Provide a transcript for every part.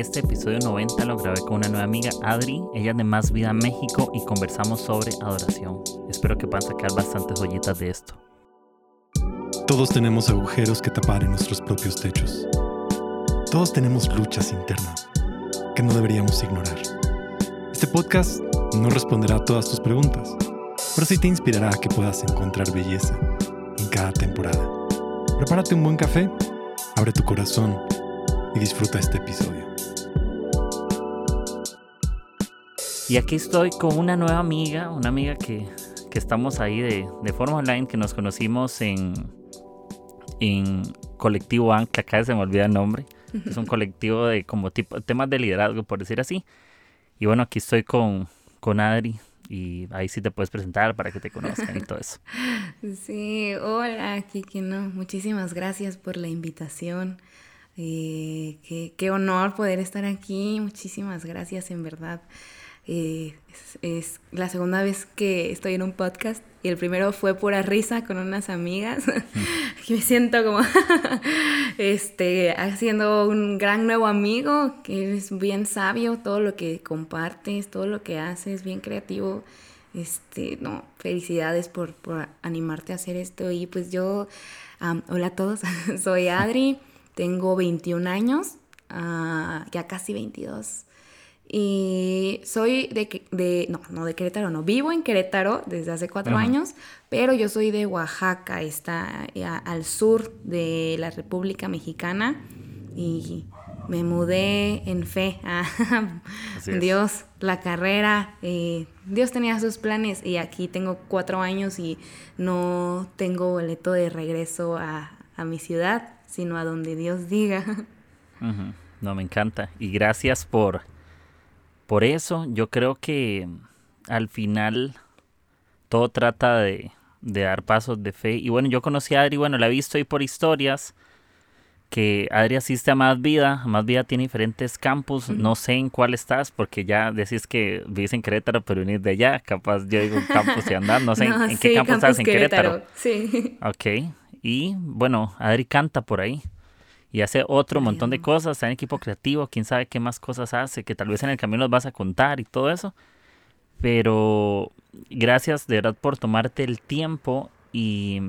Este episodio 90 lo grabé con una nueva amiga, Adri. Ella de Más Vida México y conversamos sobre adoración. Espero que puedan sacar bastantes joyitas de esto. Todos tenemos agujeros que tapar en nuestros propios techos. Todos tenemos luchas internas que no deberíamos ignorar. Este podcast no responderá a todas tus preguntas, pero sí te inspirará a que puedas encontrar belleza en cada temporada. Prepárate un buen café, abre tu corazón y disfruta este episodio. Y aquí estoy con una nueva amiga, una amiga que, que estamos ahí de, de, forma online, que nos conocimos en, en Colectivo AN, que acá se me olvida el nombre. Es un colectivo de como tipo temas de liderazgo, por decir así. Y bueno, aquí estoy con, con Adri y ahí sí te puedes presentar para que te conozcan y todo eso. Sí, hola, Kiki, no, muchísimas gracias por la invitación. Eh, qué, qué, honor poder estar aquí, muchísimas gracias en verdad. Eh, es, es, la segunda vez que estoy en un podcast y el primero fue pura risa con unas amigas. me siento como este, haciendo un gran nuevo amigo que es bien sabio, todo lo que compartes, todo lo que haces, bien creativo. Este, no, felicidades por, por animarte a hacer esto. Y pues yo, um, hola a todos, soy Adri, tengo 21 años, uh, ya casi 22. Y soy de, de, no, no de Querétaro, no, vivo en Querétaro desde hace cuatro Ajá. años, pero yo soy de Oaxaca, está al sur de la República Mexicana. Y me mudé en fe a Dios, la carrera, eh, Dios tenía sus planes y aquí tengo cuatro años y no tengo boleto de regreso a, a mi ciudad, sino a donde Dios diga. No, me encanta. Y gracias por por eso yo creo que al final todo trata de, de, dar pasos de fe. Y bueno, yo conocí a Adri, bueno, la he visto ahí por historias, que Adri asiste a Más Vida. Más Vida tiene diferentes campus, no sé en cuál estás, porque ya decís que vives en Querétaro, pero venís de allá. Capaz yo digo campus y andar, no sé no, en, en sí, qué campus, campus estás en Querétaro. Querétaro. Sí. Ok, y bueno, Adri canta por ahí y hace otro Ay, montón de cosas, está en equipo creativo, quién sabe qué más cosas hace, que tal vez en el camino los vas a contar y todo eso. Pero gracias de verdad por tomarte el tiempo y,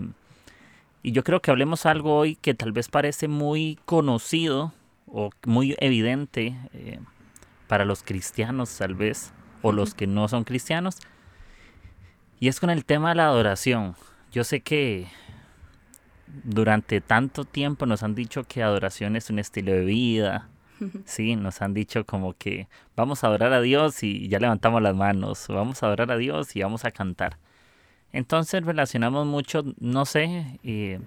y yo creo que hablemos algo hoy que tal vez parece muy conocido o muy evidente eh, para los cristianos tal vez, o los que no son cristianos, y es con el tema de la adoración. Yo sé que durante tanto tiempo nos han dicho que adoración es un estilo de vida. Sí, nos han dicho como que vamos a adorar a Dios y ya levantamos las manos, vamos a adorar a Dios y vamos a cantar. Entonces relacionamos mucho, no sé, eh,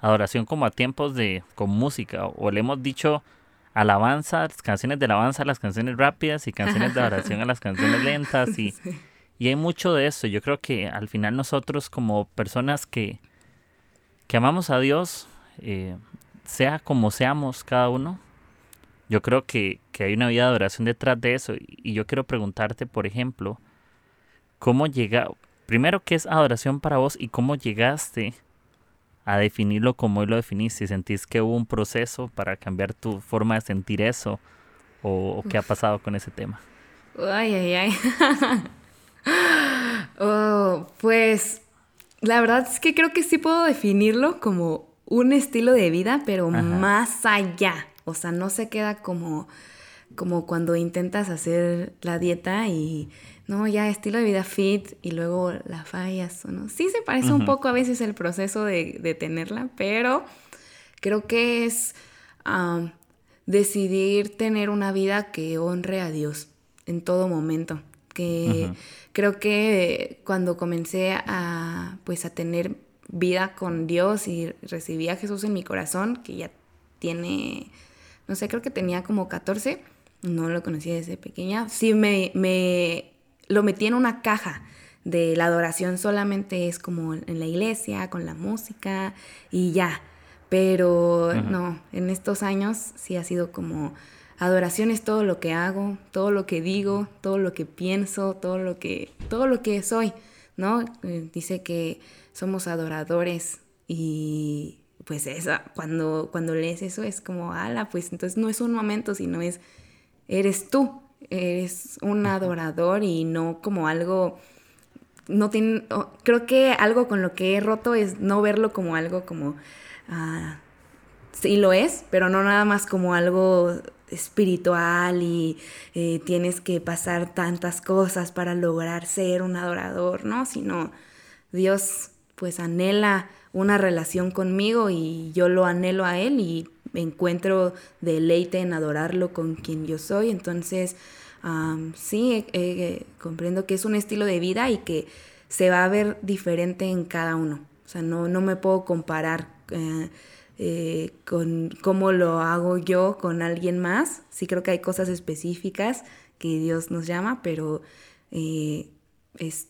adoración como a tiempos de con música o le hemos dicho alabanza, canciones de alabanza a las canciones rápidas y canciones de adoración a las canciones lentas y, sí. y hay mucho de eso. Yo creo que al final nosotros como personas que que amamos a Dios, eh, sea como seamos cada uno, yo creo que, que, hay una vida de adoración detrás de eso. Y yo quiero preguntarte, por ejemplo, ¿cómo llega, primero, qué es adoración para vos y cómo llegaste a definirlo como hoy lo definiste? ¿Sentís que hubo un proceso para cambiar tu forma de sentir eso? ¿O, o qué ha pasado con ese tema? Ay, ay, ay. oh, pues la verdad es que creo que sí puedo definirlo como un estilo de vida, pero Ajá. más allá. O sea, no se queda como, como cuando intentas hacer la dieta y, no, ya estilo de vida fit y luego la fallas. ¿no? Sí se parece un poco a veces el proceso de, de, tenerla, pero creo que es um, decidir tener una vida que honre a Dios en todo momento que uh -huh. Creo que cuando comencé a pues a tener vida con Dios y recibí a Jesús en mi corazón, que ya tiene, no sé, creo que tenía como 14, no lo conocí desde pequeña, sí me, me lo metí en una caja de la adoración solamente es como en la iglesia, con la música y ya, pero no, en estos años sí ha sido como Adoración es todo lo que hago, todo lo que digo, todo lo que pienso, todo lo que, todo lo que soy, ¿no? Eh, dice que somos adoradores y pues esa, cuando, cuando lees eso es como, ala, pues entonces no es un momento, sino es eres tú, eres un adorador y no como algo no tiene, creo que algo con lo que he roto es no verlo como algo como, ah, sí lo es, pero no nada más como algo espiritual y eh, tienes que pasar tantas cosas para lograr ser un adorador, ¿no? Sino Dios pues anhela una relación conmigo y yo lo anhelo a Él y encuentro deleite en adorarlo con quien yo soy. Entonces, sí, comprendo que es un estilo de vida y que se va a ver diferente en cada uno. O sea, no, no me puedo comparar eh, con cómo lo hago yo con alguien más. Sí creo que hay cosas específicas que Dios nos llama, pero eh, es,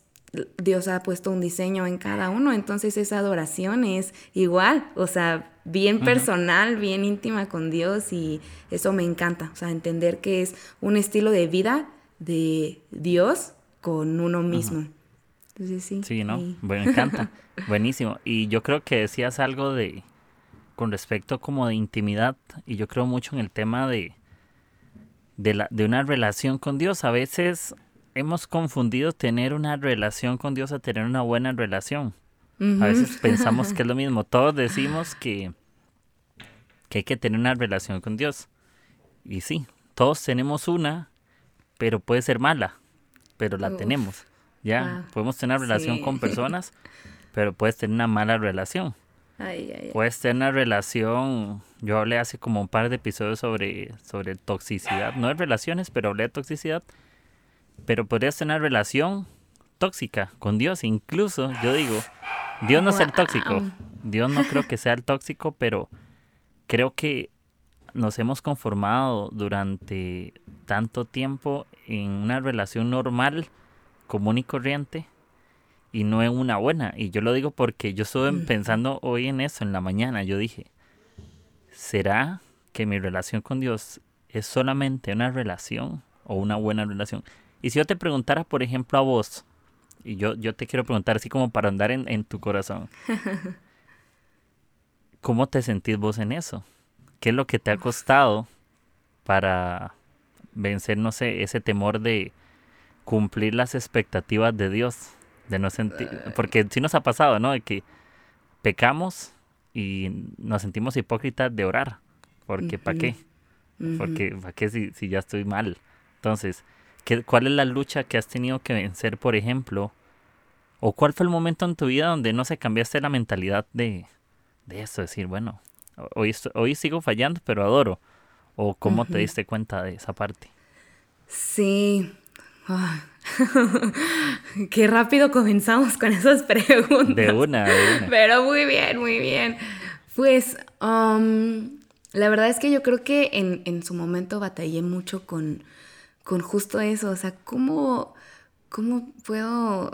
Dios ha puesto un diseño en cada uno, entonces esa adoración es igual, o sea, bien personal, bien íntima con Dios y eso me encanta, o sea, entender que es un estilo de vida de Dios con uno mismo. Entonces sí. Sí, ¿no? Me encanta. Buenísimo. Y yo creo que decías algo de con respecto como de intimidad y yo creo mucho en el tema de de, la, de una relación con Dios. A veces hemos confundido tener una relación con Dios a tener una buena relación. A veces pensamos que es lo mismo. Todos decimos que, que hay que tener una relación con Dios. Y sí, todos tenemos una, pero puede ser mala, pero la tenemos. Ya, podemos tener una relación con personas, pero puedes tener una mala relación. Puedes tener una relación, yo hablé hace como un par de episodios sobre, sobre toxicidad, no de relaciones, pero hablé de toxicidad pero podrías tener una relación tóxica con Dios. Incluso, yo digo, Dios no es el tóxico. Dios no creo que sea el tóxico, pero creo que nos hemos conformado durante tanto tiempo en una relación normal, común y corriente, y no en una buena. Y yo lo digo porque yo estuve pensando hoy en eso, en la mañana. Yo dije, ¿será que mi relación con Dios es solamente una relación o una buena relación? Y si yo te preguntara, por ejemplo, a vos, y yo, yo te quiero preguntar así como para andar en, en tu corazón, ¿cómo te sentís vos en eso? ¿Qué es lo que te ha costado para vencer, no sé, ese temor de cumplir las expectativas de Dios? De no sentir, porque sí nos ha pasado, ¿no? De que pecamos y nos sentimos hipócritas de orar. Porque ¿para qué? Porque ¿para qué si, si ya estoy mal? Entonces, ¿Cuál es la lucha que has tenido que vencer, por ejemplo? ¿O cuál fue el momento en tu vida donde no se cambiaste la mentalidad de, de eso? Decir, bueno, hoy, hoy sigo fallando, pero adoro. ¿O cómo te diste cuenta de esa parte? Sí. Ah. Qué rápido comenzamos con esas preguntas. De una, de una. Pero muy bien, muy bien. Pues um, la verdad es que yo creo que en, en su momento batallé mucho con, con justo eso, o sea, ¿cómo, cómo puedo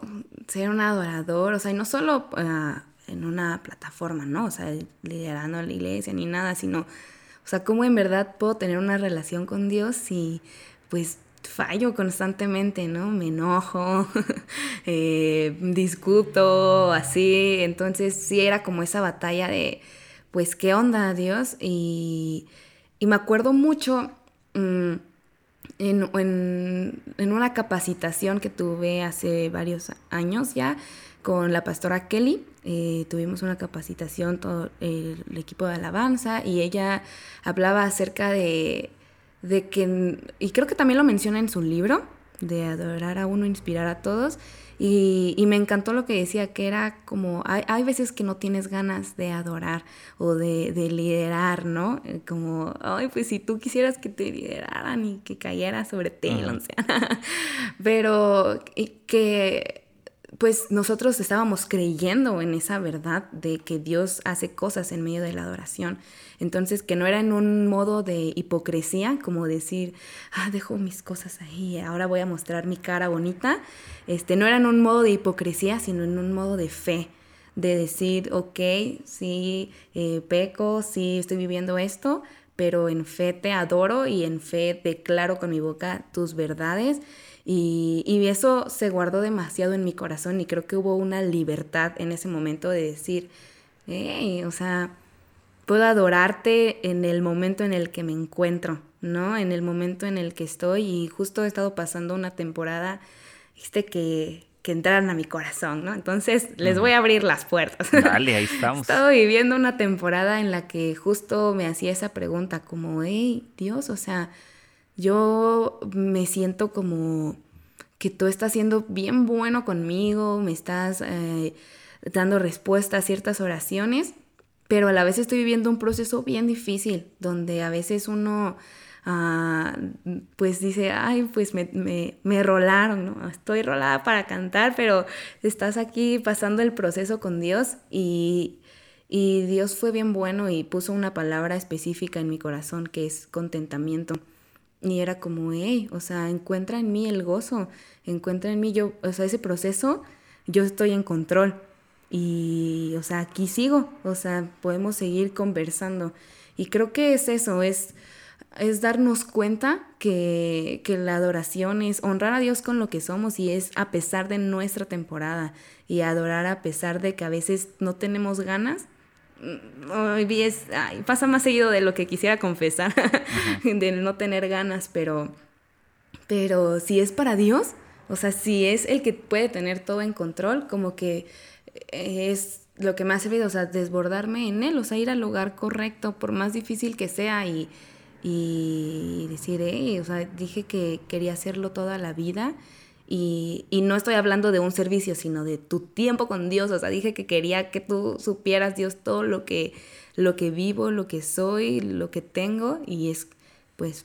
ser un adorador? O sea, y no solo ah, en una plataforma, ¿no? O sea, liderando la iglesia ni nada, sino, o sea, ¿cómo en verdad puedo tener una relación con Dios si, pues, fallo constantemente, ¿no? Me enojo, eh, discuto, así. Entonces sí era como esa batalla de, pues, ¿qué onda, Dios? Y, y me acuerdo mucho, mm, en, una capacitación que tuve hace varios años ya con la pastora Kelly. Eh, tuvimos una capacitación, todo el, equipo de alabanza, y ella hablaba acerca de, de que, y creo que también lo menciona en su libro, de adorar a uno, inspirar a todos, y, me encantó lo que decía, que era como, hay, veces que no tienes ganas de adorar o de, liderar, ¿no? Eh, como, ay, pues si tú quisieras que te lideraran y que cayera sobre ti, pero que pues nosotros estábamos creyendo en esa verdad de que Dios hace cosas en medio de la adoración. Entonces, que no era en un modo de hipocresía, como decir, ah, dejo mis cosas ahí, ahora voy a mostrar mi cara bonita. Este, no era en un modo de hipocresía, sino en un modo de fe, de decir, ok, sí, eh, peco, sí, estoy viviendo esto, pero en fe te adoro y en fe declaro con mi boca tus verdades. Y, y, eso se guardó demasiado en mi corazón y creo que hubo una libertad en ese momento de decir, hey, o sea, puedo adorarte en el momento en el que me encuentro, ¿no? En el momento en el que estoy y justo he estado pasando una temporada, viste, que, que entraran a mi corazón, ¿no? Entonces les voy a abrir las puertas. Dale, ahí estamos. He estado viviendo una temporada en la que justo me hacía esa pregunta como, hey, Dios, o sea, yo me siento como que tú estás siendo bien bueno conmigo, me estás eh, dando respuesta a ciertas oraciones, pero a la vez estoy viviendo un proceso bien difícil, donde a veces uno ah, pues dice, ay, pues me, me, me, rolaron, ¿no? Estoy rolada para cantar, pero estás aquí pasando el proceso con Dios y, y Dios fue bien bueno y puso una palabra específica en mi corazón que es contentamiento. Y era como, hey, o sea, encuentra en mí el gozo, encuentra en mí yo, o sea, ese proceso, yo estoy en control. Y, o sea, aquí sigo, o sea, podemos seguir conversando. Y creo que es eso, es, es darnos cuenta que, que la adoración es honrar a Dios con lo que somos y es a pesar de nuestra temporada y adorar a pesar de que a veces no tenemos ganas, Hoy es, pasa más seguido de lo que quisiera confesar, de no tener ganas, pero, pero si es para Dios, o sea, si es el que puede tener todo en control, como que es lo que me ha servido, o sea, desbordarme en Él, o sea, ir al lugar correcto, por más difícil que sea, y, y decir, o sea, dije que quería hacerlo toda la vida y, no estoy hablando de un servicio, sino de tu tiempo con Dios. O sea, dije que quería que tú supieras, Dios, todo lo que, lo que vivo, lo que soy, lo que tengo. Y es, pues,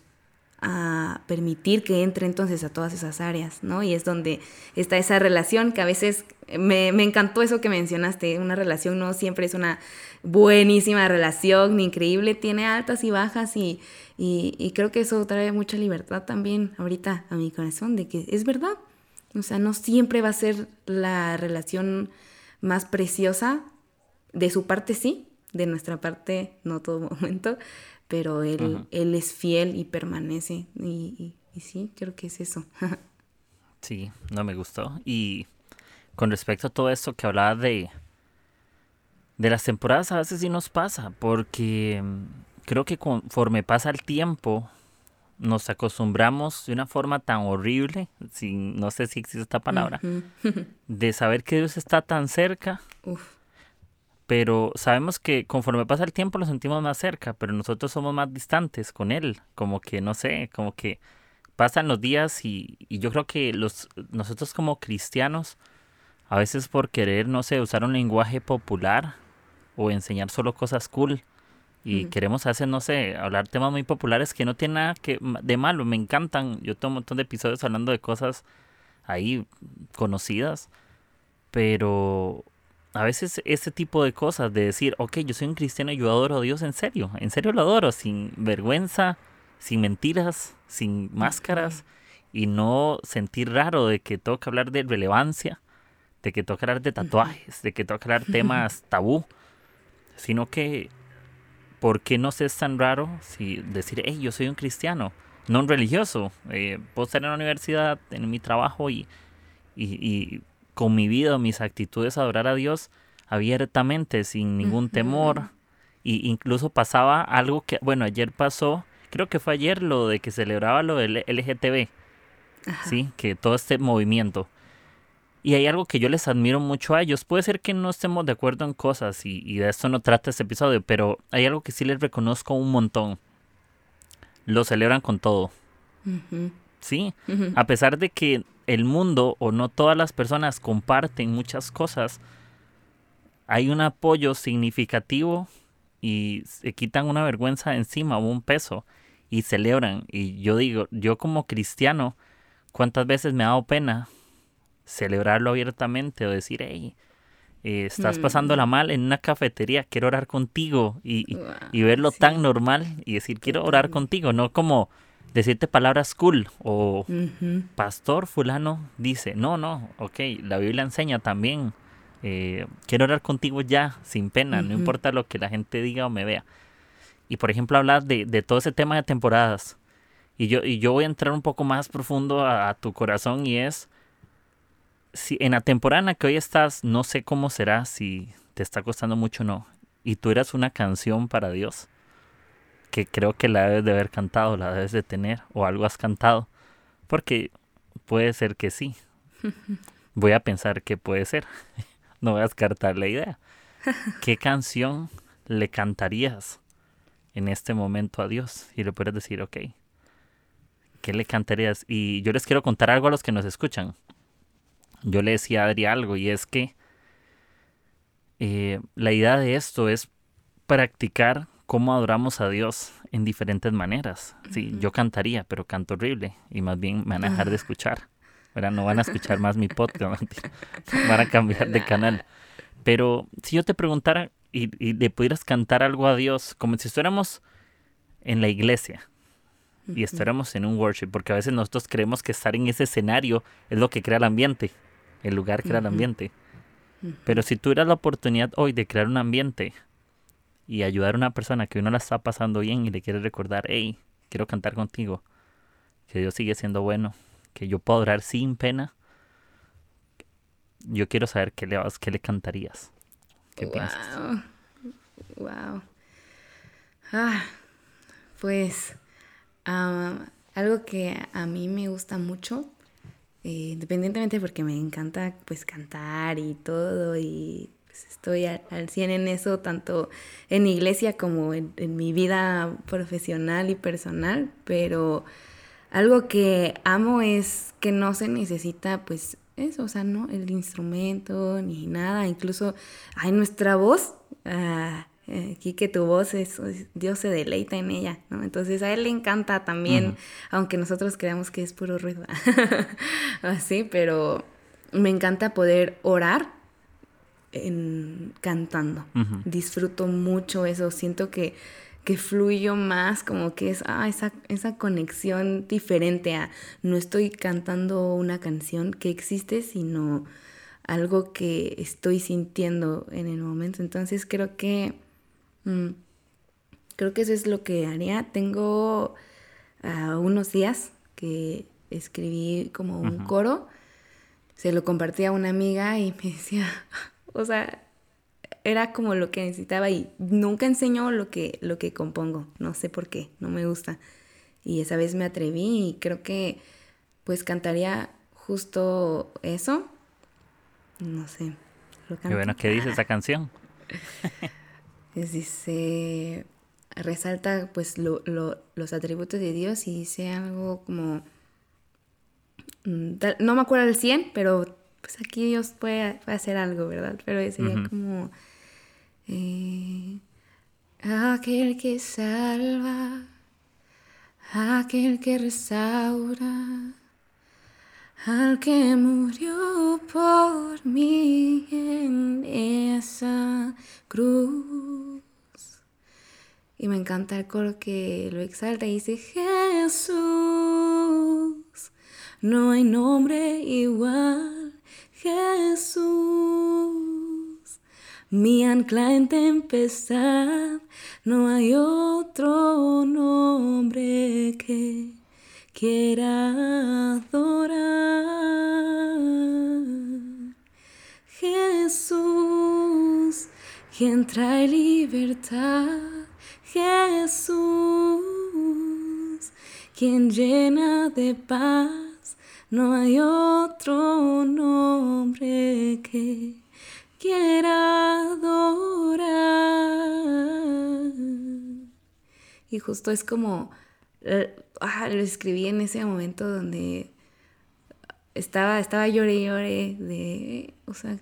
a permitir que entre entonces a todas esas áreas, ¿no? Y es donde está esa relación que a veces me, encantó eso que mencionaste. Una relación no siempre es una buenísima relación, ni increíble, tiene altas y bajas y, y creo que eso trae mucha libertad también ahorita a mi corazón de que es verdad. O sea, no siempre va a ser la relación más preciosa. De su parte sí, de nuestra parte no todo momento, pero él, él es fiel y permanece. Y, sí, creo que es eso. sí, no me gustó. Y con respecto a todo esto que hablaba de, de las temporadas, a veces sí nos pasa, porque mm, creo que conforme pasa el tiempo, nos acostumbramos de una forma tan horrible, sin, no sé si existe esta palabra, de saber que Dios está tan cerca, pero sabemos que conforme pasa el tiempo lo sentimos más cerca, pero nosotros somos más distantes con Él, como que, no sé, como que pasan los días y, y yo creo que los, nosotros como cristianos, a veces por querer, no sé, usar un lenguaje popular o enseñar solo cosas cool, y queremos hacer, no sé, hablar temas muy populares que no tienen nada que, de malo, me encantan. Yo tengo un montón de episodios hablando de cosas ahí conocidas, pero a veces ese tipo de cosas, de decir, ok, yo soy un cristiano y yo adoro a Dios en serio, en serio lo adoro, sin vergüenza, sin mentiras, sin máscaras, y no sentir raro de que tengo que hablar de relevancia, de que tengo que hablar de tatuajes, de que tengo que hablar temas tabú, sino que ¿por qué no es tan raro si decir, hey, yo soy un cristiano, no un religioso? Eh, puedo estar en la universidad, en mi trabajo y, y, con mi vida, mis actitudes, adorar a Dios abiertamente, sin ningún temor. Y incluso pasaba algo que, bueno, ayer pasó, creo que fue ayer lo de que celebraba lo del LGTB, ¿sí? Que todo este movimiento. Y hay algo que yo les admiro mucho a ellos. Puede ser que no estemos de acuerdo en cosas y, de esto no trata este episodio, pero hay algo que sí les reconozco un montón. Lo celebran con todo. Sí, a pesar de que el mundo o no todas las personas comparten muchas cosas, hay un apoyo significativo y se quitan una vergüenza encima o un peso y celebran. Y yo digo, yo como cristiano, ¿cuántas veces me ha dado pena celebrarlo abiertamente o decir, hey, eh, estás pasándola mm. mal en una cafetería, quiero orar contigo y, verlo tan normal y decir, quiero orar contigo, no como decirte palabras cool o pastor fulano dice, no, no, ok, la Biblia enseña también, eh, quiero orar contigo ya, sin pena, no importa lo que la gente diga o me vea. Y por ejemplo, hablas de, de todo ese tema de temporadas. Y yo, y yo voy a entrar un poco más profundo a tu corazón y es si en la temporada en la que hoy estás, no sé cómo será, si te está costando mucho o no. y tú eras una canción para Dios, que creo que la debes de haber cantado, la debes de tener, o algo has cantado, porque puede ser que sí. Voy a pensar que puede ser. No voy a descartar la idea. ¿Qué canción le cantarías en este momento a Dios? Y le puedes decir, ok, ¿qué le cantarías? Y yo les quiero contar algo a los que nos escuchan. Yo le decía a Adri algo y es que eh, la idea de esto es practicar cómo adoramos a Dios en diferentes maneras. Sí, yo cantaría, pero canto horrible y más bien me van a dejar de escuchar. No van a escuchar más mi podcast, van a cambiar de canal. Pero si yo te preguntara y, y, le pudieras cantar algo a Dios, como si estuviéramos en la iglesia y estuviéramos en un worship, porque a veces nosotros creemos que estar en ese escenario es lo que crea el ambiente, el lugar crea el ambiente. Pero si tuvieras la oportunidad hoy de crear un ambiente y ayudar a una persona que uno la está pasando bien y le quiere recordar, hey, quiero cantar contigo, que Dios sigue siendo bueno, que yo puedo orar sin pena, yo quiero saber qué le, qué le cantarías. ¿Qué wow. piensas? Wow. Ah, pues ah, algo que a mí me gusta mucho, eh, independientemente porque me encanta pues cantar y todo y pues, estoy al, al 100 en eso, tanto en iglesia como en, mi vida profesional y personal, pero algo que amo es que no se necesita pues eso, o sea, no el instrumento ni nada, incluso hay nuestra voz, ah, eh, aquí que tu voz es, Dios se deleita en ella, ¿no? Entonces a él le encanta también, uh -huh. aunque nosotros creamos que es puro ruido, así, pero me encanta poder orar en, cantando, uh -huh. disfruto mucho eso, siento que que fluyo más, como que es ah, esa, esa conexión diferente a no estoy cantando una canción que existe, sino algo que estoy sintiendo en el momento. Entonces creo que mmm, creo que eso es lo que haría. Tengo uh, unos días que escribí como un coro, se lo compartí a una amiga y me decía, o sea, era como lo que necesitaba y nunca enseño lo que, lo que compongo, no sé por qué, no me gusta. Y esa vez me atreví y creo que pues cantaría justo eso. No sé. Lo Qué bueno, ¿qué dice esa canción? pues dice, resalta pues lo, lo, los atributos de Dios y dice algo como, mm, no me acuerdo el 100, pero pues aquí Dios puede, puede hacer algo, ¿verdad? Pero sería uh -huh. como eh, aquel que salva, aquel que restaura, al que murió por mí en esa cruz. Y me encanta el coro que lo exalta y dice Jesús, no hay nombre igual, Jesús mi ancla en tempestad, no hay otro nombre que quiera adorar. Jesús, quien trae libertad, Jesús, quien llena de paz, no hay otro nombre que quiera adorar. Y justo es como, eh, ah, lo escribí en ese momento donde estaba, estaba lloré y lloré de, o sea,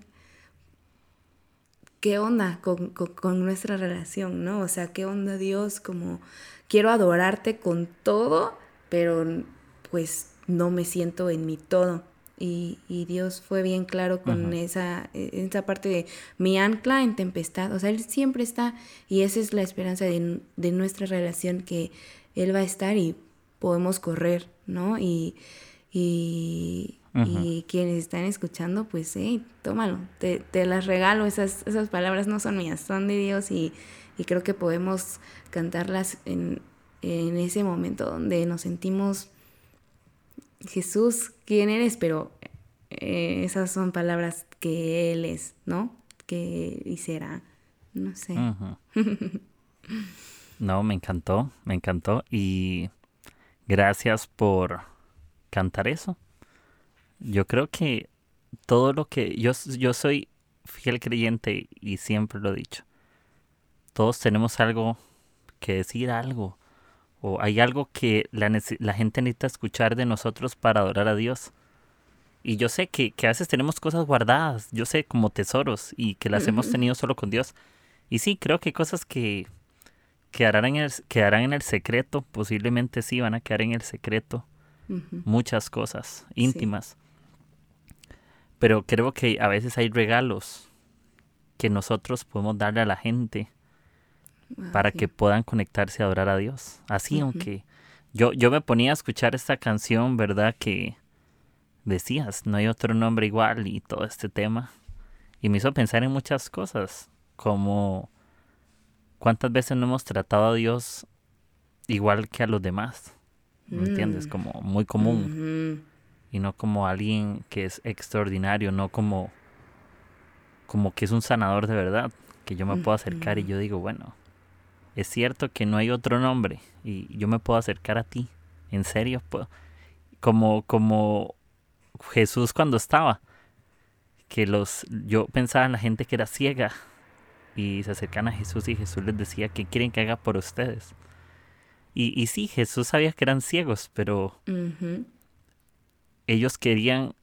¿qué onda con, con, con, nuestra relación, no? O sea, ¿qué onda Dios? Como, quiero adorarte con todo, pero pues no me siento en mi todo. Y, y, Dios fue bien claro con esa, esa parte de mi ancla en tempestad. O sea, Él siempre está y esa es la esperanza de, de nuestra relación, que Él va a estar y podemos correr, ¿no? Y, y, uh -huh. y quienes están escuchando, pues, hey, tómalo, te, te, las regalo. Esas, esas palabras no son mías, son de Dios y, y creo que podemos cantarlas en, en ese momento donde nos sentimos Jesús, ¿quién eres? Pero eh, esas son palabras que Él es, ¿no? Que y será. no sé. no, me encantó, me encantó y gracias por cantar eso. Yo creo que todo lo que yo, yo soy fiel creyente y siempre lo he dicho. Todos tenemos algo que decir, algo. O hay algo que la, la gente necesita escuchar de nosotros para adorar a Dios. Y yo sé que, que, a veces tenemos cosas guardadas, yo sé, como tesoros, y que las hemos tenido solo con Dios. Y sí, creo que cosas que quedarán en el, quedarán en el secreto, posiblemente sí van a quedar en el secreto. Muchas cosas íntimas. Pero creo que a veces hay regalos que nosotros podemos darle a la gente ah, para que puedan conectarse a adorar a Dios. Así, aunque yo, yo me ponía a escuchar esta canción, ¿verdad? Que decías, no hay otro nombre igual y todo este tema. Y me hizo pensar en muchas cosas, como cuántas veces no hemos tratado a Dios igual que a los demás. ¿Me entiendes? Mm. Como muy común. Y no como alguien que es extraordinario, no como, como que es un sanador de verdad. Que yo me puedo acercar y yo digo, bueno, es cierto que no hay otro nombre y yo me puedo acercar a ti. En serio, puedo. Como, como Jesús cuando estaba. Que los, yo pensaba en la gente que era ciega y se acercan a Jesús y Jesús les decía, ¿qué quieren que haga por ustedes? Y, y sí, Jesús sabía que eran ciegos, pero ellos querían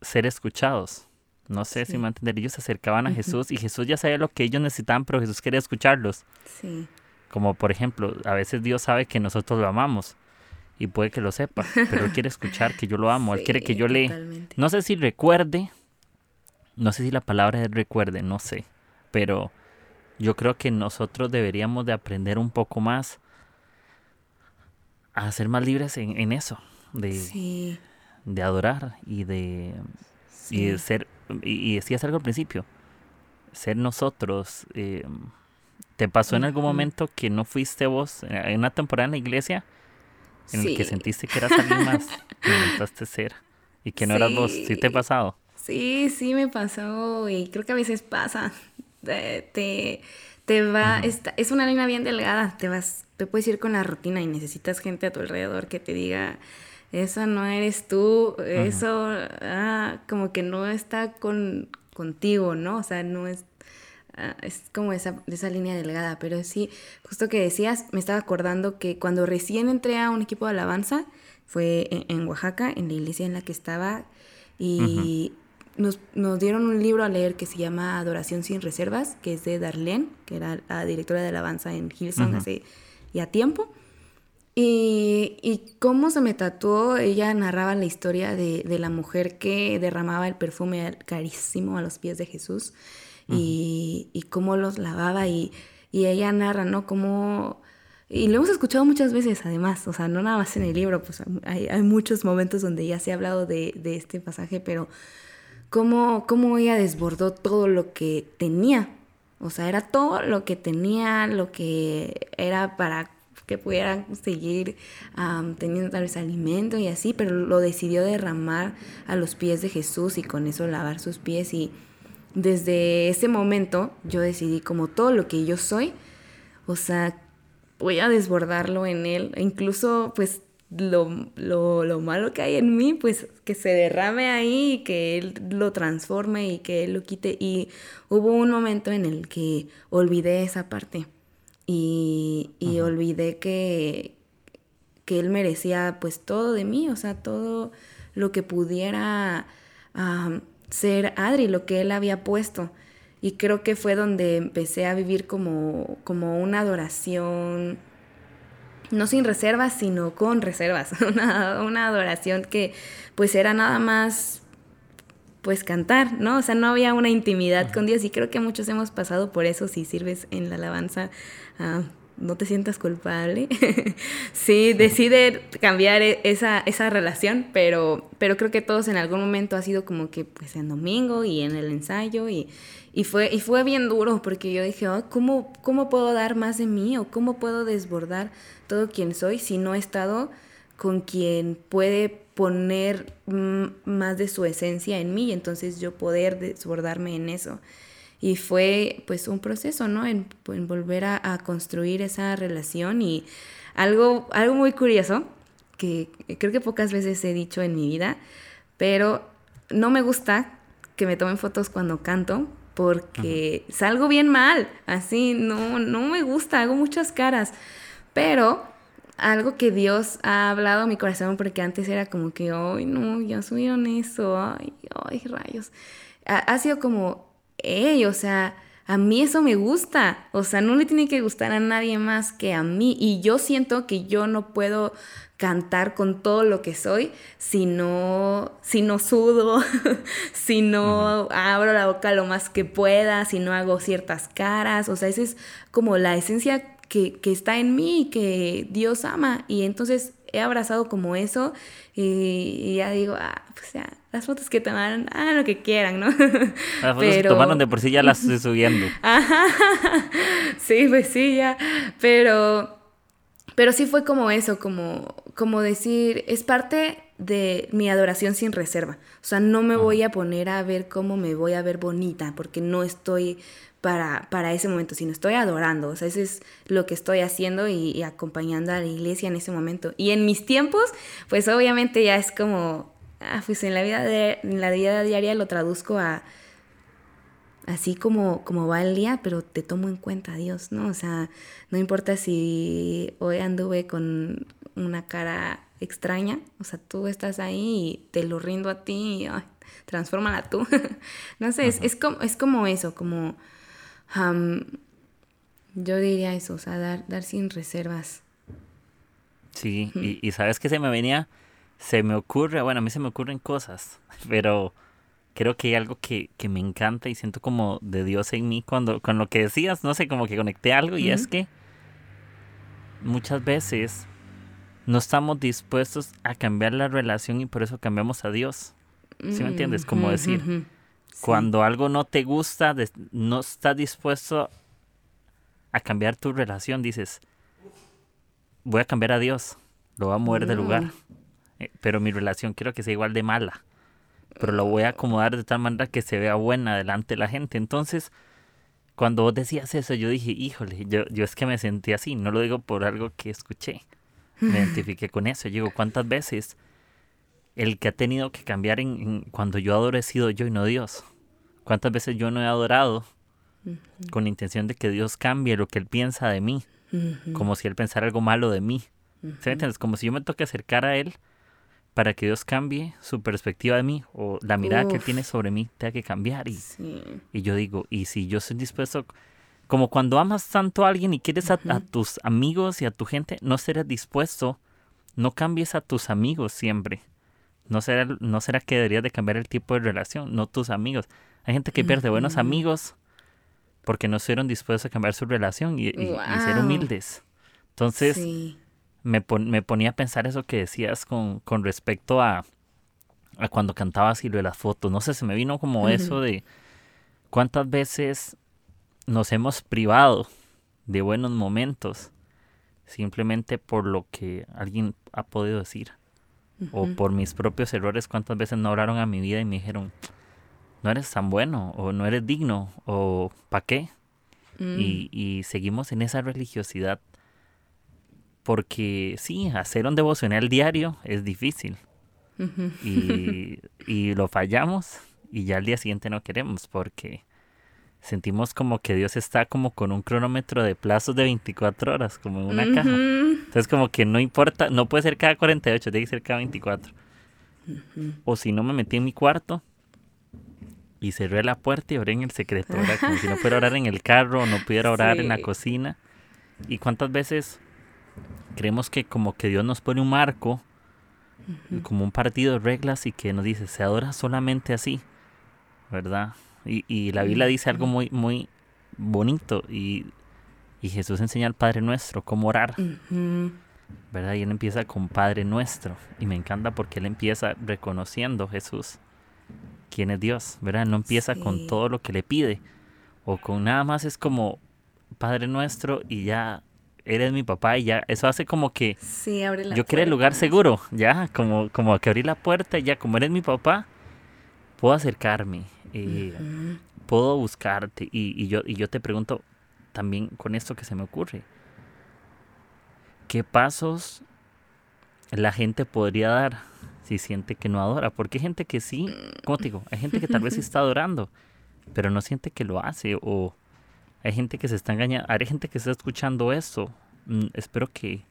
ser escuchados. No sé si me entender. Ellos se acercaban a Jesús y Jesús ya sabía lo que ellos necesitaban, pero Jesús quería escucharlos. Sí. Como por ejemplo, a veces Dios sabe que nosotros lo amamos y puede que lo sepa, pero Él quiere escuchar que yo lo amo. él quiere que yo le... No sé si recuerde, no sé si la palabra es recuerde, no sé pero yo creo que nosotros deberíamos de aprender un poco más a ser más libres en, eso, de, de adorar y de, y de ser, y, y, decías algo al principio, ser nosotros. Eh, ¿Te pasó en algún momento que no fuiste vos en una temporada en la iglesia en el que sentiste que eras alguien más que intentaste ser y que no eras vos? ¿Sí te ha pasado? Sí, sí me pasó y creo que a veces pasa te, te va, es una línea bien delgada, te vas, te puedes ir con la rutina y necesitas gente a tu alrededor que te diga, eso no eres tú, eso ah, como que no está con, contigo, ¿no? O sea, no es, ah, es como esa, esa línea delgada, pero sí, justo que decías, me estaba acordando que cuando recién entré a un equipo de alabanza, fue en, Oaxaca, en la iglesia en la que estaba, y nos, nos, dieron un libro a leer que se llama Adoración sin reservas, que es de Darlene, que era la directora de alabanza en Hillsong hace ya tiempo. Y, y, cómo se me tatuó, ella narraba la historia de, de, la mujer que derramaba el perfume carísimo a los pies de Jesús y, y, cómo los lavaba y, y, ella narra, ¿no? Cómo... Y lo hemos escuchado muchas veces además, o sea, no nada más en el libro, pues hay, hay muchos momentos donde ya se ha hablado de, de este pasaje, pero cómo, cómo ella desbordó todo lo que tenía. O sea, era todo lo que tenía, lo que era para que pudieran seguir teniendo tal vez alimento y así, pero lo decidió derramar a los pies de Jesús y con eso lavar sus pies. Y desde ese momento yo decidí como todo lo que yo soy, o sea, voy a desbordarlo en él. Incluso pues lo, lo, lo, malo que hay en mí, pues que se derrame ahí y que él lo transforme y que él lo quite. Y hubo un momento en el que olvidé esa parte y, y olvidé que, que él merecía pues todo de mí, o sea, todo lo que pudiera ser Adri, lo que él había puesto. Y creo que fue donde empecé a vivir como, como una adoración no sin reservas, sino con reservas, una, adoración que pues era nada más pues cantar, ¿no? O sea, no había una intimidad con Dios y creo que muchos hemos pasado por eso si sirves en la alabanza. No te sientas culpable. sí, decide cambiar e, esa, esa relación, pero, pero creo que todos en algún momento ha sido como que pues en domingo y en el ensayo y, y fue, y fue bien duro porque yo dije, ¿cómo, ¿cómo puedo dar más de mí o cómo puedo desbordar todo quien soy si no he estado con quien puede poner más de su esencia en mí y entonces yo poder desbordarme en eso? Y fue pues un proceso, ¿no? En, en volver a, a, construir esa relación y algo, algo muy curioso que creo que pocas veces he dicho en mi vida, pero no me gusta que me tomen fotos cuando canto porque salgo bien mal, así, no, no me gusta, hago muchas caras, pero algo que Dios ha hablado a mi corazón, porque antes era como que, ay, no, ya subieron eso, ay, ay, rayos, ha, sido como, hey, o sea, a mí eso me gusta, o sea, no le tiene que gustar a nadie más que a mí, y yo siento que yo no puedo cantar con todo lo que soy si no, si no sudo, si no abro la boca lo más que pueda, si no hago ciertas caras. O sea, esa es como la esencia que, está en mí, que Dios ama. Y entonces he abrazado como eso y, ya digo, ah, pues ya, las fotos que tomaron, ah, lo que quieran, ¿no? Las fotos que tomaron de por sí ya las estoy subiendo. Sí, pues sí, ya. Pero pero sí fue como eso, como, como decir, es parte de mi adoración sin reserva. O sea, no me voy a poner a ver cómo me voy a ver bonita, porque no estoy para, para ese momento, sino estoy adorando. O sea, eso es lo que estoy haciendo y, acompañando a la iglesia en ese momento. Y en mis tiempos, pues obviamente ya es como, ah, pues en la vida, de, en la vida diaria lo traduzco a así como, como va el día, pero te tomo en cuenta, Dios, ¿no? O sea, no importa si hoy anduve con una cara extraña, o sea, tú estás ahí y te lo rindo a ti y ay, transfórmala tú. no sé, es, como, es como eso, como yo diría eso, o sea, dar, dar sin reservas. Sí, y, y sabes que se me venía, se me ocurre, bueno, a mí se me ocurren cosas, pero creo que hay algo que, me encanta y siento como de Dios en mí cuando con lo que decías, no sé, como que conecté algo y es que muchas veces no estamos dispuestos a cambiar la relación y por eso cambiamos a Dios. ¿Sí me entiendes? Como decir, cuando algo no te gusta, no estás dispuesto a cambiar tu relación, dices, voy a cambiar a Dios, lo voy a mover de lugar, mm. Eh, pero mi relación quiero que sea igual de mala pero lo voy a acomodar de tal manera que se vea buena delante de la gente. Entonces, cuando vos decías eso, yo dije, híjole, yo, yo es que me sentí así, no lo digo por algo que escuché, me identifiqué con eso. Yo digo, ¿cuántas veces el que ha tenido que cambiar en, cuando yo adoro he sido yo y no Dios? ¿Cuántas veces yo no he adorado con la intención de que Dios cambie lo que Él piensa de mí? Como si Él pensara algo malo de mí. ¿Se entiendes? Como si yo me toque acercar a Él para que Dios cambie su perspectiva de mí o la mirada que tiene sobre mí tenga que cambiar. Y, y yo digo, y si yo soy dispuesto, como cuando amas tanto a alguien y quieres a, tus amigos y a tu gente, no serás dispuesto, no cambies a tus amigos siempre. No será, no será que deberías de cambiar el tipo de relación, no tus amigos. Hay gente que pierde buenos amigos porque no estuvieron dispuestos a cambiar su relación y, ser humildes. Entonces, me, me ponía a pensar eso que decías con, con respecto a, a, cuando cantabas y lo de las fotos. No sé, se me vino como eso de cuántas veces nos hemos privado de buenos momentos simplemente por lo que alguien ha podido decir. O por mis propios errores, cuántas veces no hablaron a mi vida y me dijeron, no eres tan bueno, o no eres digno, o ¿para qué? Mm. Y, y seguimos en esa religiosidad porque sí, hacer un devocional diario es difícil. y, y, lo fallamos y ya al día siguiente no queremos porque sentimos como que Dios está como con un cronómetro de plazos de 24 horas, como en una caja. Entonces como que no importa, no puede ser cada 48, tiene que ser cada 24. O si no me metí en mi cuarto y cerré la puerta y oré en el secreto, Como si no pudiera orar en el carro no pudiera orar en la cocina. ¿Y cuántas veces creemos que como que Dios nos pone un marco, como un partido de reglas y que nos dice, se adora solamente así, ¿verdad? Y, y la Biblia dice algo muy, muy bonito y, y Jesús enseña al Padre Nuestro cómo orar, ¿verdad? Y él empieza con Padre Nuestro y me encanta porque él empieza reconociendo Jesús, quién es Dios, ¿verdad? No empieza con todo lo que le pide o con nada más es como Padre Nuestro y ya eres mi papá y ya, eso hace como que sí, abre la yo quiero el lugar seguro, ya, como, como que abrí la puerta y ya, como eres mi papá, puedo acercarme. puedo buscarte y, yo, y yo te pregunto también con esto que se me ocurre, ¿qué pasos la gente podría dar si siente que no adora? Porque hay gente que sí, ¿cómo te digo? Hay gente que tal vez está adorando, pero no siente que lo hace o hay gente que se está engañando, hay gente que está escuchando esto. Mm, espero que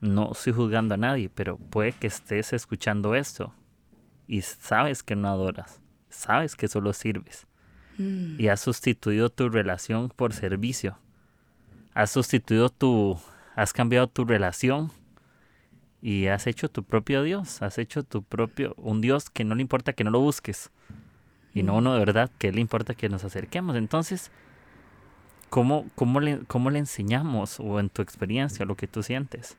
no estoy juzgando a nadie, pero puede que estés escuchando esto y sabes que no adoras, sabes que solo sirves mm. y has sustituido tu relación por servicio. Has sustituido tu, has cambiado tu relación y has hecho tu propio Dios, has hecho tu propio, un Dios que no le importa que no lo busques y no mm. uno de verdad que le importa que nos acerquemos. Entonces, ¿cómo, cómo, le, cómo le enseñamos o en tu experiencia lo que tú sientes?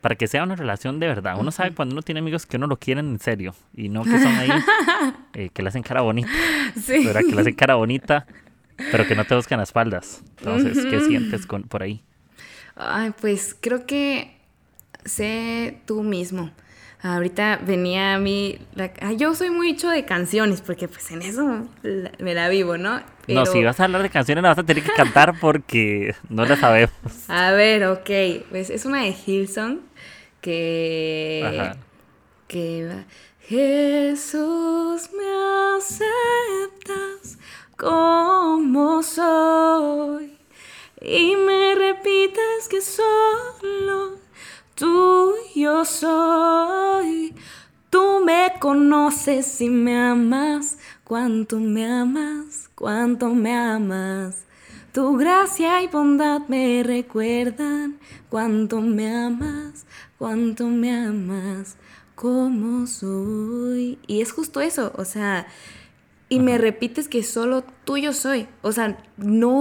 para que sea una relación de verdad. Uno sabe cuando uno tiene amigos que uno lo quieren en serio y no que son ahí, eh, que le hacen cara bonita. Sí. Que le hacen cara bonita, pero que no te buscan las espaldas. Entonces, ¿qué sientes con, por ahí? Ay, pues creo que sé tú mismo. Ahorita venía a mí, yo soy muy hecho de canciones, porque pues en eso me la vivo, ¿no? No, si vas a hablar de canciones la vas a tener que cantar porque no la sabemos. A ver, ok, pues es una de Hillsong que... Ajá. Que Jesús me aceptas como soy y me repites que solo tuyo soy. Tú me conoces y me amas, cuánto me amas, cuánto me amas. Tu gracia y bondad me recuerdan cuánto me amas, cuánto me amas, como soy. Y es justo eso, o sea, y me repites que solo tuyo soy. O sea, no,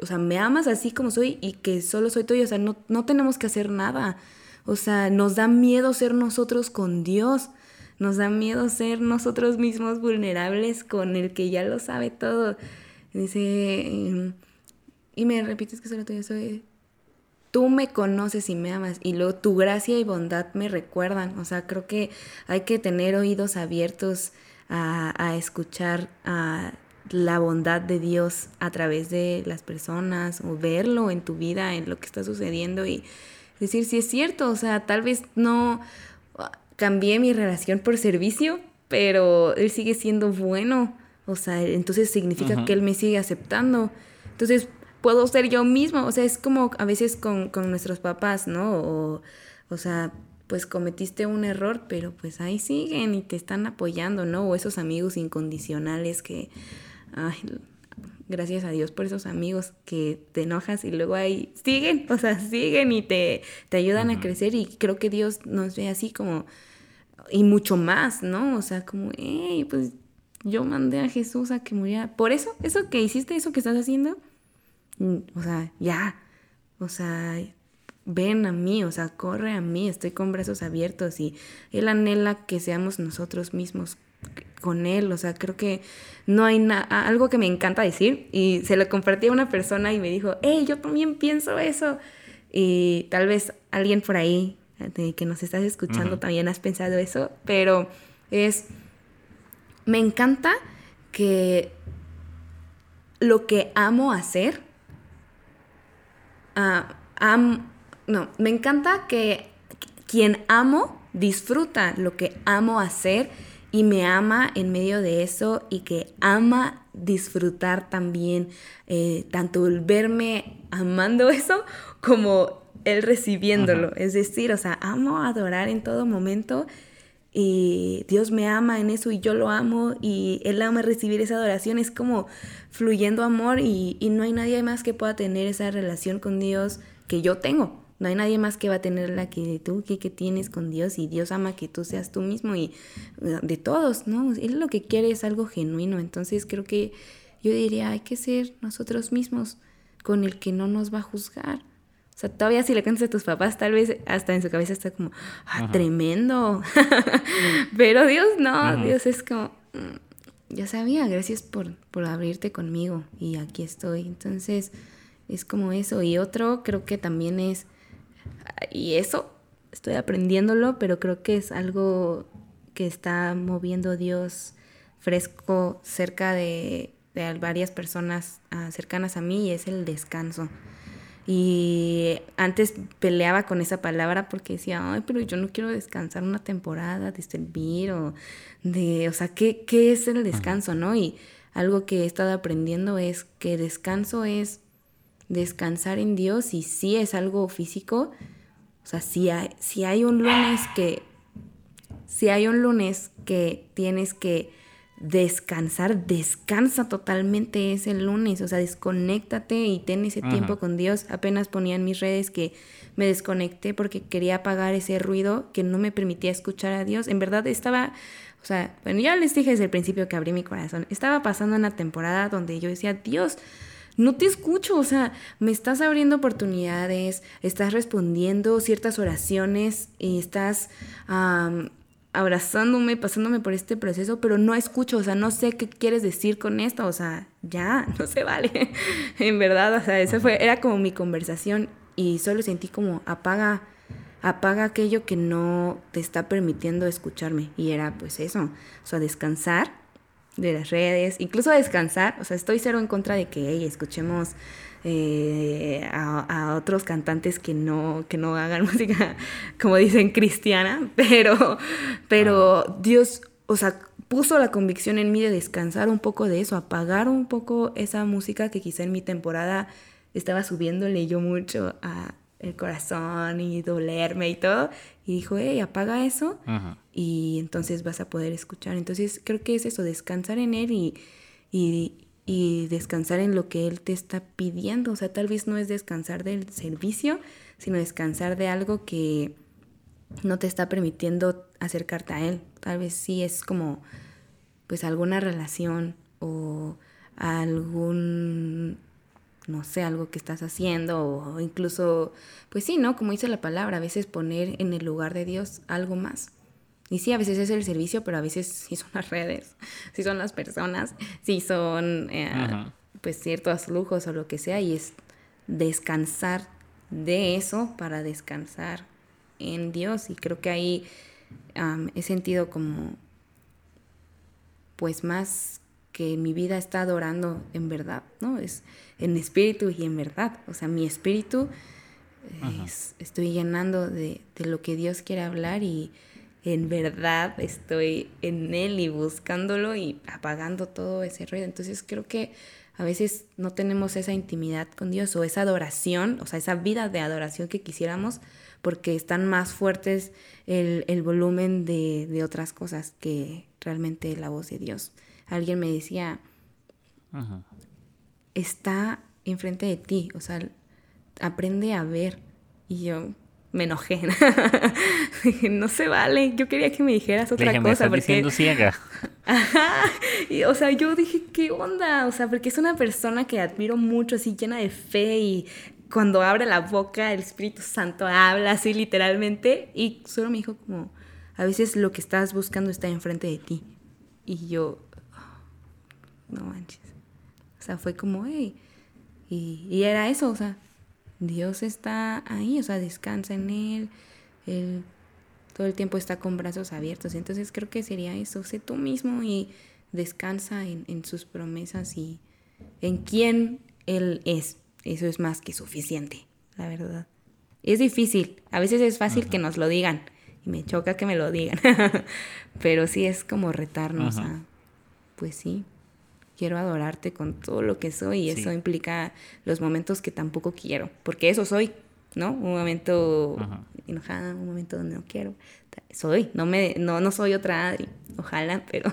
o sea, me amas así como soy y que solo soy tuyo. O sea, no, no tenemos que hacer nada. O sea, nos da miedo ser nosotros con Dios. Nos da miedo ser nosotros mismos vulnerables con el que ya lo sabe todo. Dice, y me repites que solo yo soy, tú me conoces y me amas y luego tu gracia y bondad me recuerdan. O sea, creo que hay que tener oídos abiertos a, a escuchar a la bondad de Dios a través de las personas o verlo en tu vida, en lo que está sucediendo y decir si es cierto, o sea, tal vez no cambié mi relación por servicio, pero él sigue siendo bueno, o sea, entonces significa que él me sigue aceptando. Entonces, puedo ser yo mismo, o sea, es como a veces con, nuestros papás, ¿no? O, o sea, pues cometiste un error, pero pues ahí siguen y te están apoyando, ¿no? O esos amigos incondicionales que, ay, gracias a Dios por esos amigos que te enojas y luego ahí siguen, o sea, siguen y te, te ayudan a crecer y creo que Dios nos ve así como, y mucho más, ¿no? O sea, como, hey, pues yo mandé a Jesús a que muriera. Por eso, eso que hiciste, eso que estás haciendo, mm, o sea, ya, o sea, ven a mí, o sea, corre a mí, estoy con brazos abiertos y Él anhela que seamos nosotros mismos con él, o sea, creo que no hay nada, algo que me encanta decir y se lo compartí a una persona y me dijo, hey, yo también pienso eso y tal vez alguien por ahí que nos estás escuchando también has pensado eso, pero es, me encanta que lo que amo hacer, ah, no, me encanta que quien amo disfruta lo que amo hacer y me ama en medio de eso y que ama disfrutar también eh, tanto el verme amando eso como él recibiéndolo. Es decir, o sea, amo adorar en todo momento y Dios me ama en eso y yo lo amo y Él ama recibir esa adoración. Es como fluyendo amor y, y no hay nadie más que pueda tener esa relación con Dios que yo tengo. No hay nadie más que va a tener la que tú que, que tienes con Dios y Dios ama que tú seas tú mismo y de todos, ¿no? Él lo que quiere es algo genuino. Entonces creo que yo diría, hay que ser nosotros mismos con el que no nos va a juzgar. O sea, todavía si le cuentas a tus papás, tal vez hasta en su cabeza está como, ah, tremendo. Pero Dios no, Dios es como, mm, ya sabía, gracias por, por abrirte conmigo y aquí estoy. Entonces, es como eso. Y otro creo que también es y eso estoy aprendiéndolo, pero creo que es algo que está moviendo Dios fresco cerca de de varias personas ah, cercanas a mí y es el descanso. Y antes peleaba con esa palabra porque decía, ay, pero yo no quiero descansar una temporada de servir o de, o sea, ¿qué, qué es el descanso, no? Y algo que he estado aprendiendo es que descanso es descansar en Dios y sí es algo físico. O sea, si hay, si hay un lunes que, si hay un lunes que tienes que descansar, descansa totalmente ese lunes, o sea, desconéctate y ten ese tiempo con Dios. Apenas ponía en mis redes que me desconecté porque quería apagar ese ruido que no me permitía escuchar a Dios. En verdad estaba, o sea, bueno, ya les dije desde el principio que abrí mi corazón, estaba pasando una temporada donde yo decía, Dios, no te escucho, o sea, me estás abriendo oportunidades, estás respondiendo ciertas oraciones y estás abrazándome, pasándome por este proceso, pero no escucho, o sea, no sé qué quieres decir con esto, o sea, ya, no se vale. en verdad, o sea, esa fue, era como mi conversación y solo sentí como apaga, apaga aquello que no te está permitiendo escucharme. Y era pues eso, o sea, descansar de las redes, incluso descansar, o sea, estoy cero en contra de que hey, escuchemos eh, a, otros cantantes que no, que no hagan música, como dicen, cristiana, pero, pero Dios, o sea, puso la convicción en mí de descansar un poco de eso, apagar un poco esa música que quizá en mi temporada estaba subiéndole yo mucho a el corazón y dolerme y todo. Y dijo, hey, apaga eso y entonces vas a poder escuchar. Entonces creo que es eso, descansar en Él y, y, y descansar en lo que Él te está pidiendo. O sea, tal vez no es descansar del servicio, sino descansar de algo que no te está permitiendo acercarte a Él. Tal vez sí es como, pues, alguna relación o algún, no sé, algo que estás haciendo o incluso, pues sí, ¿no? Como dice la palabra, a veces poner en el lugar de Dios algo más. Y sí, a veces es el servicio, pero a veces sí son las redes, sí son las personas, sí son eh, pues ciertos lujos o lo que sea. Y es descansar de eso para descansar en Dios. Y creo que ahí he sentido como pues más que mi vida está adorando en verdad, ¿no? Es en espíritu y en verdad. O sea, mi espíritu estoy llenando de, de, lo que Dios quiere hablar y en verdad estoy en él y buscándolo y apagando todo ese ruido. Entonces creo que a veces no tenemos esa intimidad con Dios o esa adoración, o sea, esa vida de adoración que quisiéramos porque están más fuertes el, volumen de, otras cosas que realmente la voz de Dios. Alguien me decía, está enfrente de ti, o sea, aprende a ver. Y yo, me enojé. no se vale. Yo quería que me dijeras otra cosa. Me estás diciendo ciega. Y, o sea, yo dije, ¿qué onda? O sea, porque es una persona que admiro mucho, así llena de fe y cuando abre la boca el Espíritu Santo habla así literalmente. Y solo me dijo como, a veces lo que estás buscando está enfrente de ti. Y yo, no manches. O sea, fue como, hey. Y, y era eso, o sea, Dios está ahí, o sea, descansa en Él, Él todo el tiempo está con brazos abiertos. Entonces creo que sería eso, sé tú mismo y descansa en, sus promesas y en quién Él es. Eso es más que suficiente, la verdad. Es difícil, a veces es fácil que nos lo digan y me choca que me lo digan, pero sí es como retarnos a, pues sí, quiero adorarte con todo lo que soy y eso implica los momentos que tampoco quiero, porque eso soy, ¿no? Un momento enojada, un momento donde no quiero. Soy, no me no no soy otra Adri, ojalá, pero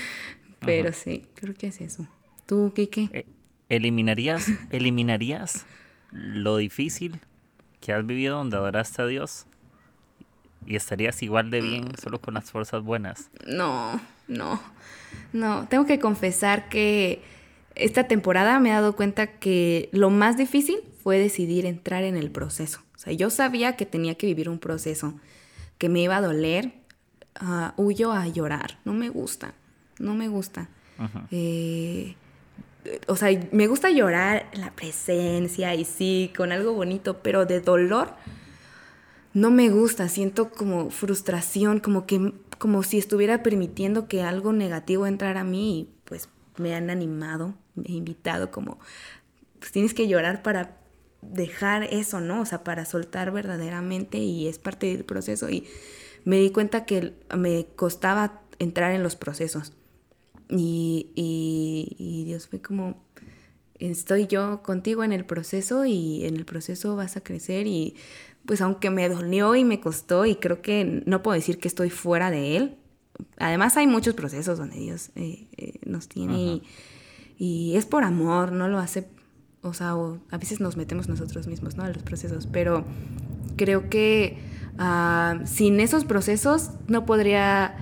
pero sí, creo que es eso. ¿Tú qué qué? Eh, ¿Eliminarías eliminarías lo difícil que has vivido donde adoraste a Dios? ¿Y estarías igual de bien solo con las fuerzas buenas? No, no. No, tengo que confesar que esta temporada me he dado cuenta que lo más difícil fue decidir entrar en el proceso. O sea, yo sabía que tenía que vivir un proceso, que me iba a doler, uh, huyo a llorar. No me gusta, no me gusta. Eh, o sea, me gusta llorar en la presencia y sí, con algo bonito, pero de dolor no me gusta. Siento como frustración, como que como si estuviera permitiendo que algo negativo entrara a mí y pues me han animado, me han invitado como, pues tienes que llorar para dejar eso, ¿no? O sea, para soltar verdaderamente y es parte del proceso. Y me di cuenta que me costaba entrar en los procesos. Y, y, Dios fue como, estoy yo contigo en el proceso y en el proceso vas a crecer y pues aunque me dolió y me costó y creo que no puedo decir que estoy fuera de él. Además hay muchos procesos donde Dios eh, eh, nos tiene y, es por amor, no lo hace, o sea, a veces nos metemos nosotros mismos, ¿no? En los procesos, pero creo que ah, sin esos procesos no podría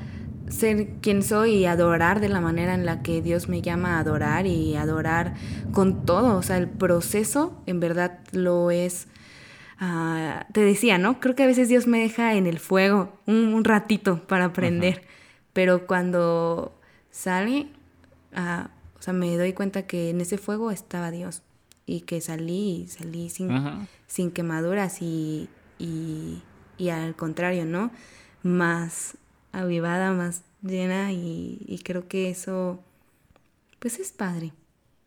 ser quien soy y adorar de la manera en la que Dios me llama a adorar y adorar con todo. O sea, el proceso en verdad lo es. Ah, te decía, ¿no? Creo que a veces Dios me deja en el fuego un, ratito para aprender, pero cuando sale, uh, o sea, me doy cuenta que en ese fuego estaba Dios y que salí, salí sin, sin quemaduras y, y, y al contrario, ¿no? Más avivada, más llena y, creo que eso, pues es padre.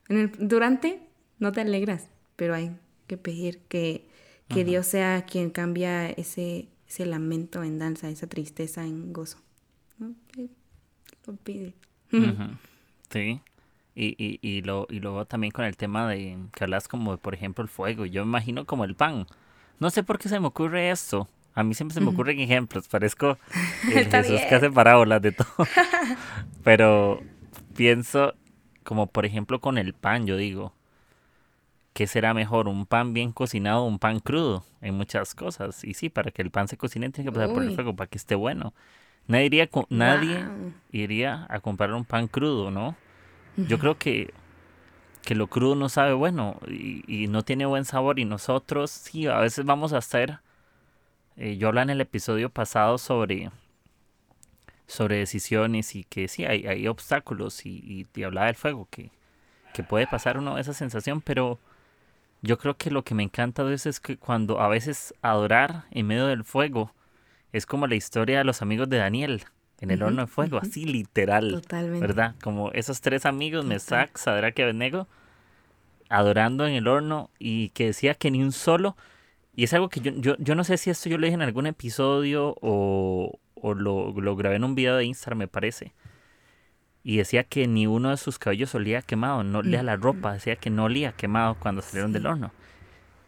En el, durante no te alegras, pero hay que pedir que, que Dios sea quien cambia ese, ese lamento en danza, esa tristeza en gozo. Lo pide. Sí. Y, y, y, lo, y luego también con el tema de que hablas como, por ejemplo, el fuego. Yo me imagino como el pan. No sé por qué se me ocurre esto. A mí siempre se me ocurren ejemplos, parezco el Jesús que hace parábolas de todo. Pero pienso, como por ejemplo con el pan, yo digo, ¿qué será mejor? ¿Un pan bien cocinado o un pan crudo? En muchas cosas. Y sí, para que el pan se cocine tiene que pasar por el fuego para que esté bueno. Nadie iría, nadie iría a comprar un pan crudo, ¿no? Yo creo que, que lo crudo no sabe bueno y, y no tiene buen sabor y nosotros sí, a veces vamos a hacer eh, yo hablaba en el episodio pasado sobre, sobre decisiones y que sí, hay, hay obstáculos y, y, hablaba del fuego, que, que puede pasar uno esa sensación, pero yo creo que lo que me encanta de eso es que cuando a veces adorar en medio del fuego es como la historia de los amigos de Daniel en el horno de fuego, así literal. Totalmente. ¿Verdad? Como esos tres amigos, Mesac, Sadrach y Abednego, adorando en el horno y que decía que ni un solo y es algo que yo, yo, yo no sé si esto yo lo dije en algún episodio o, o lo, lo, grabé en un video de Instagram, me parece. Y decía que ni uno de sus cabellos olía quemado, no olía la ropa, decía que no olía quemado cuando salieron del horno.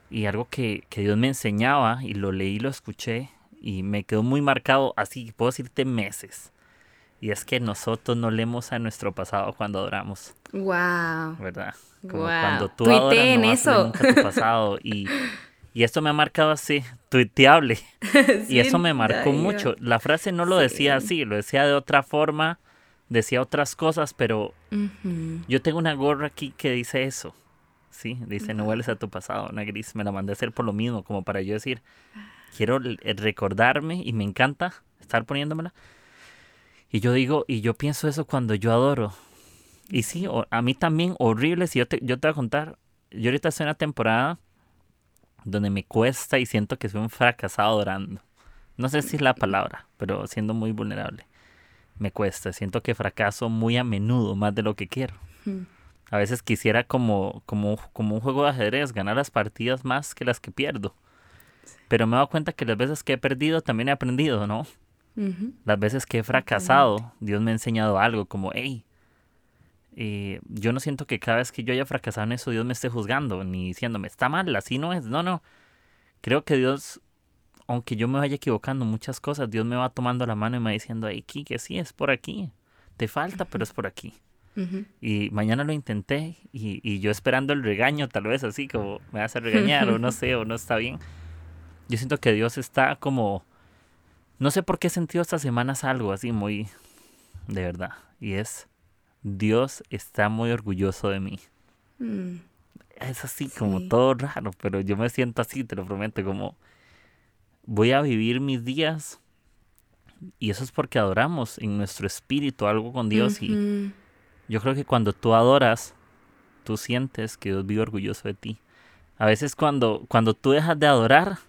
Y algo que, que Dios me enseñaba, y lo leí, lo escuché, y me quedó muy marcado, así puedo decirte meses. Y es que nosotros no leemos a nuestro pasado cuando adoramos. Wow. ¿Verdad? Como cuando tú adoras, no eso. tu pasado. Y Y esto me ha marcado así, tuiteable. y eso me marcó mucho. La frase no lo decía así, lo decía de otra forma, decía otras cosas, pero yo tengo una gorra aquí que dice eso. Sí, dice, no vuelves a tu pasado, una gris. Me la mandé a hacer por lo mismo, como para yo decir, quiero recordarme y me encanta estar poniéndomela. Y yo digo, y yo pienso eso cuando yo adoro. Y sí, a mí también horrible, si yo te, yo te voy a contar, yo ahorita estoy en una temporada donde me cuesta y siento que soy un fracasado orando. No sé si es la palabra, pero siendo muy vulnerable. Me cuesta, siento que fracaso muy a menudo, más de lo que quiero. A veces quisiera como, como, como un juego de ajedrez, ganar las partidas más que las que pierdo. Pero me he dado cuenta que las veces que he perdido también he aprendido, ¿no? Las veces que he fracasado, Dios me ha enseñado algo como, hey, eh, yo no siento que cada vez que yo haya fracasado en eso Dios me esté juzgando ni diciéndome está mal, así no es. No, no. Creo que Dios, aunque yo me vaya equivocando muchas cosas, Dios me va tomando la mano y me va diciendo, hey, que sí, es por aquí. Te falta, pero es por aquí. Y mañana lo intenté y, y, yo esperando el regaño, tal vez así como me hace regañar o no sé, o no está bien. Yo siento que Dios está como... No sé por qué he sentido estas semanas algo así muy... De verdad. Y es Dios está muy orgulloso de mí. Mm. Es así como todo raro, pero yo me siento así, te lo prometo, como voy a vivir mis días y eso es porque adoramos en nuestro espíritu algo con Dios y yo creo que cuando tú adoras, tú sientes que Dios vive orgulloso de ti. A veces cuando, cuando tú dejas de adorar,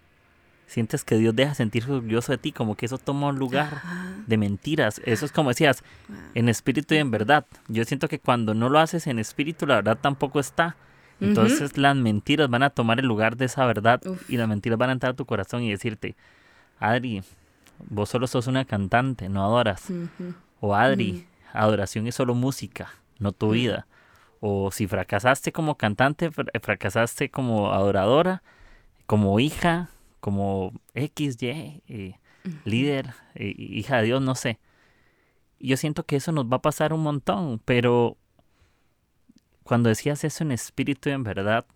sientes que Dios deja sentirse orgulloso de ti, como que eso toma un lugar de mentiras. Eso es como decías, en espíritu y en verdad. Yo siento que cuando no lo haces en espíritu, la verdad tampoco está. Entonces las mentiras van a tomar el lugar de esa verdad y las mentiras van a entrar a tu corazón y decirte, Adri, vos solo sos una cantante, no adoras. O Adri, adoración es solo música, no tu vida. O si fracasaste como cantante, fracasaste como adoradora, como hija, como X, Y, eh, líder, eh, hija de Dios, no sé. Yo siento que eso nos va a pasar un montón, pero cuando decías eso en espíritu y en verdad,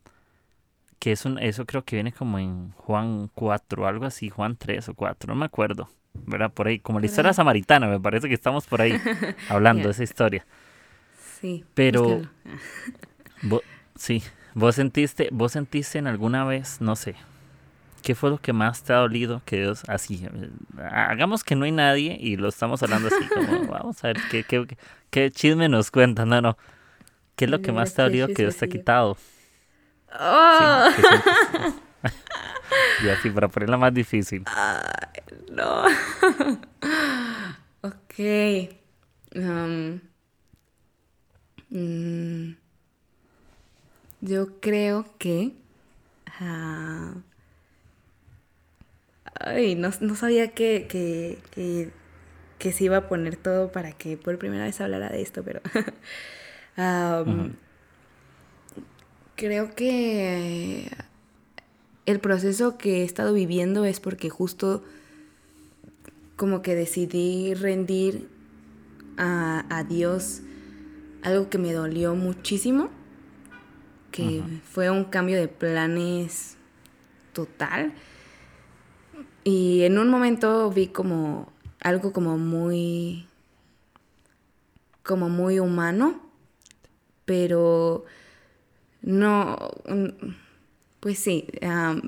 que eso, eso creo que viene como en Juan 4, algo así, Juan 3 o 4, no me acuerdo, ¿verdad? Por ahí, como la historia samaritana, me parece que estamos por ahí hablando de esa historia. Sí. Pero, sí, vos sentiste, vos sentiste en alguna vez, no sé, ¿qué fue lo que más te ha dolido que Dios, así, hagamos que no hay nadie y lo estamos hablando así como, vamos a ver qué, qué, qué chisme nos cuenta, no, no. ¿Qué es lo que más te ha dolido que Dios te ha quitado? Oh. y así, para ponerla más difícil. no. ok. Um, mm, yo creo que... Ah, ay, no, sabía que, que, que, que, se iba a poner todo para que por primera vez hablara de esto, pero... Creo que el proceso que he estado viviendo es porque justo como que decidí rendir a, Dios algo que me dolió muchísimo, que fue un cambio de planes total. Y en un momento vi como algo como muy, como muy humano pero no, pues sí,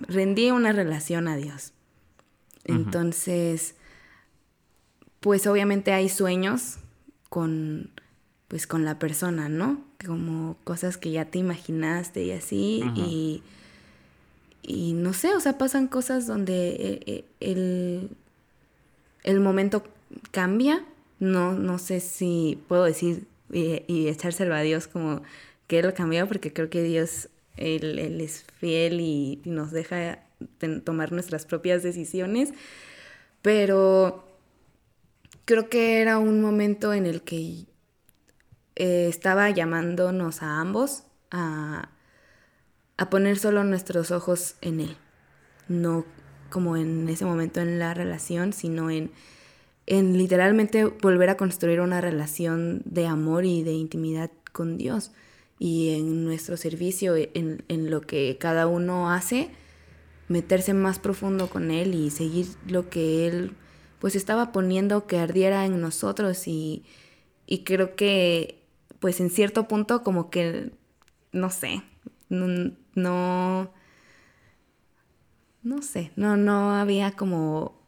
rendí una relación a Dios. Entonces, pues obviamente hay sueños con, pues con la persona, ¿no? Como cosas que ya te imaginaste y así, y, y no sé, o sea, pasan cosas donde eh, eh, el, el momento cambia, no, no sé si puedo decir y, echárselo a Dios como que Él lo cambió, porque creo que Dios, Él, es fiel y, nos deja tomar nuestras propias decisiones, pero creo que era un momento en el que eh, estaba llamándonos a ambos a, a poner solo nuestros ojos en Él, no como en ese momento en la relación, sino en en literalmente volver a construir una relación de amor y de intimidad con Dios. Y en nuestro servicio, en, en lo que cada uno hace, meterse más profundo con Él y seguir lo que Él pues estaba poniendo que ardiera en nosotros y, y creo que pues en cierto punto como que no sé, no, no, no sé, no, no había como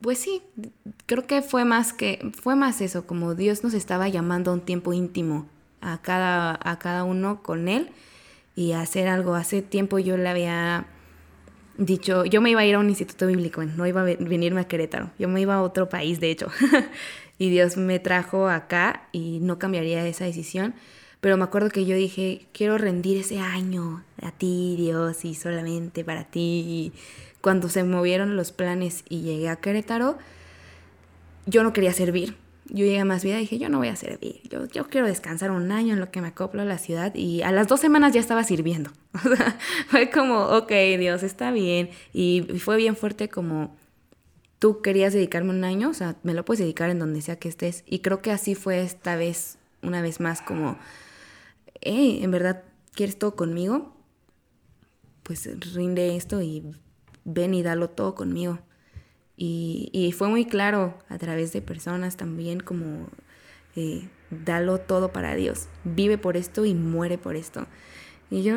pues sí, creo que fue más que fue más eso, como Dios nos estaba llamando a un tiempo íntimo a cada a cada uno con él y hacer algo. Hace tiempo yo le había dicho, yo me iba a ir a un instituto bíblico, no iba a venirme a Querétaro, yo me iba a otro país, de hecho. y Dios me trajo acá y no cambiaría esa decisión. Pero me acuerdo que yo dije, quiero rendir ese año a ti, Dios, y solamente para ti cuando se movieron los planes y llegué a Querétaro, yo no quería servir. Yo llegué más vida y dije, yo no voy a servir. Yo, yo quiero descansar un año en lo que me acoplo a la ciudad. Y a las dos semanas ya estaba sirviendo. fue como, ok, Dios, está bien. Y fue bien fuerte como, tú querías dedicarme un año, o sea, me lo puedes dedicar en donde sea que estés. Y creo que así fue esta vez, una vez más, como, hey, ¿en verdad quieres todo conmigo? Pues rinde esto y ven y dalo todo conmigo. Y, fue muy claro a través de personas también como, eh, dalo todo para Dios, vive por esto y muere por esto. Y yo,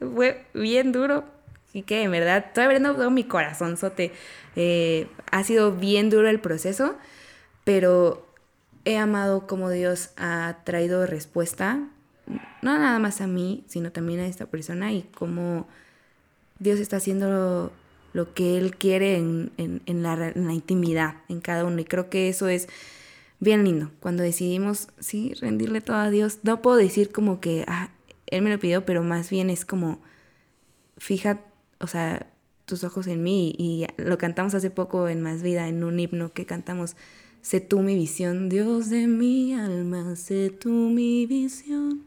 fue bien duro. Y que en verdad, estoy abriendo todo mi corazón, Sote. Eh, ha sido bien duro el proceso, pero he amado como Dios ha traído respuesta, no nada más a mí, sino también a esta persona y cómo Dios está haciendo lo, que Él quiere en, la, intimidad, en cada uno. Y creo que eso es bien lindo. Cuando decidimos, sí, rendirle todo a Dios, no puedo decir como que, ah, Él me lo pidió, pero más bien es como, fija, o sea, tus ojos en mí. Y lo cantamos hace poco en Más Vida, en un himno que cantamos, sé tú mi visión, Dios de mi alma, sé tú mi visión.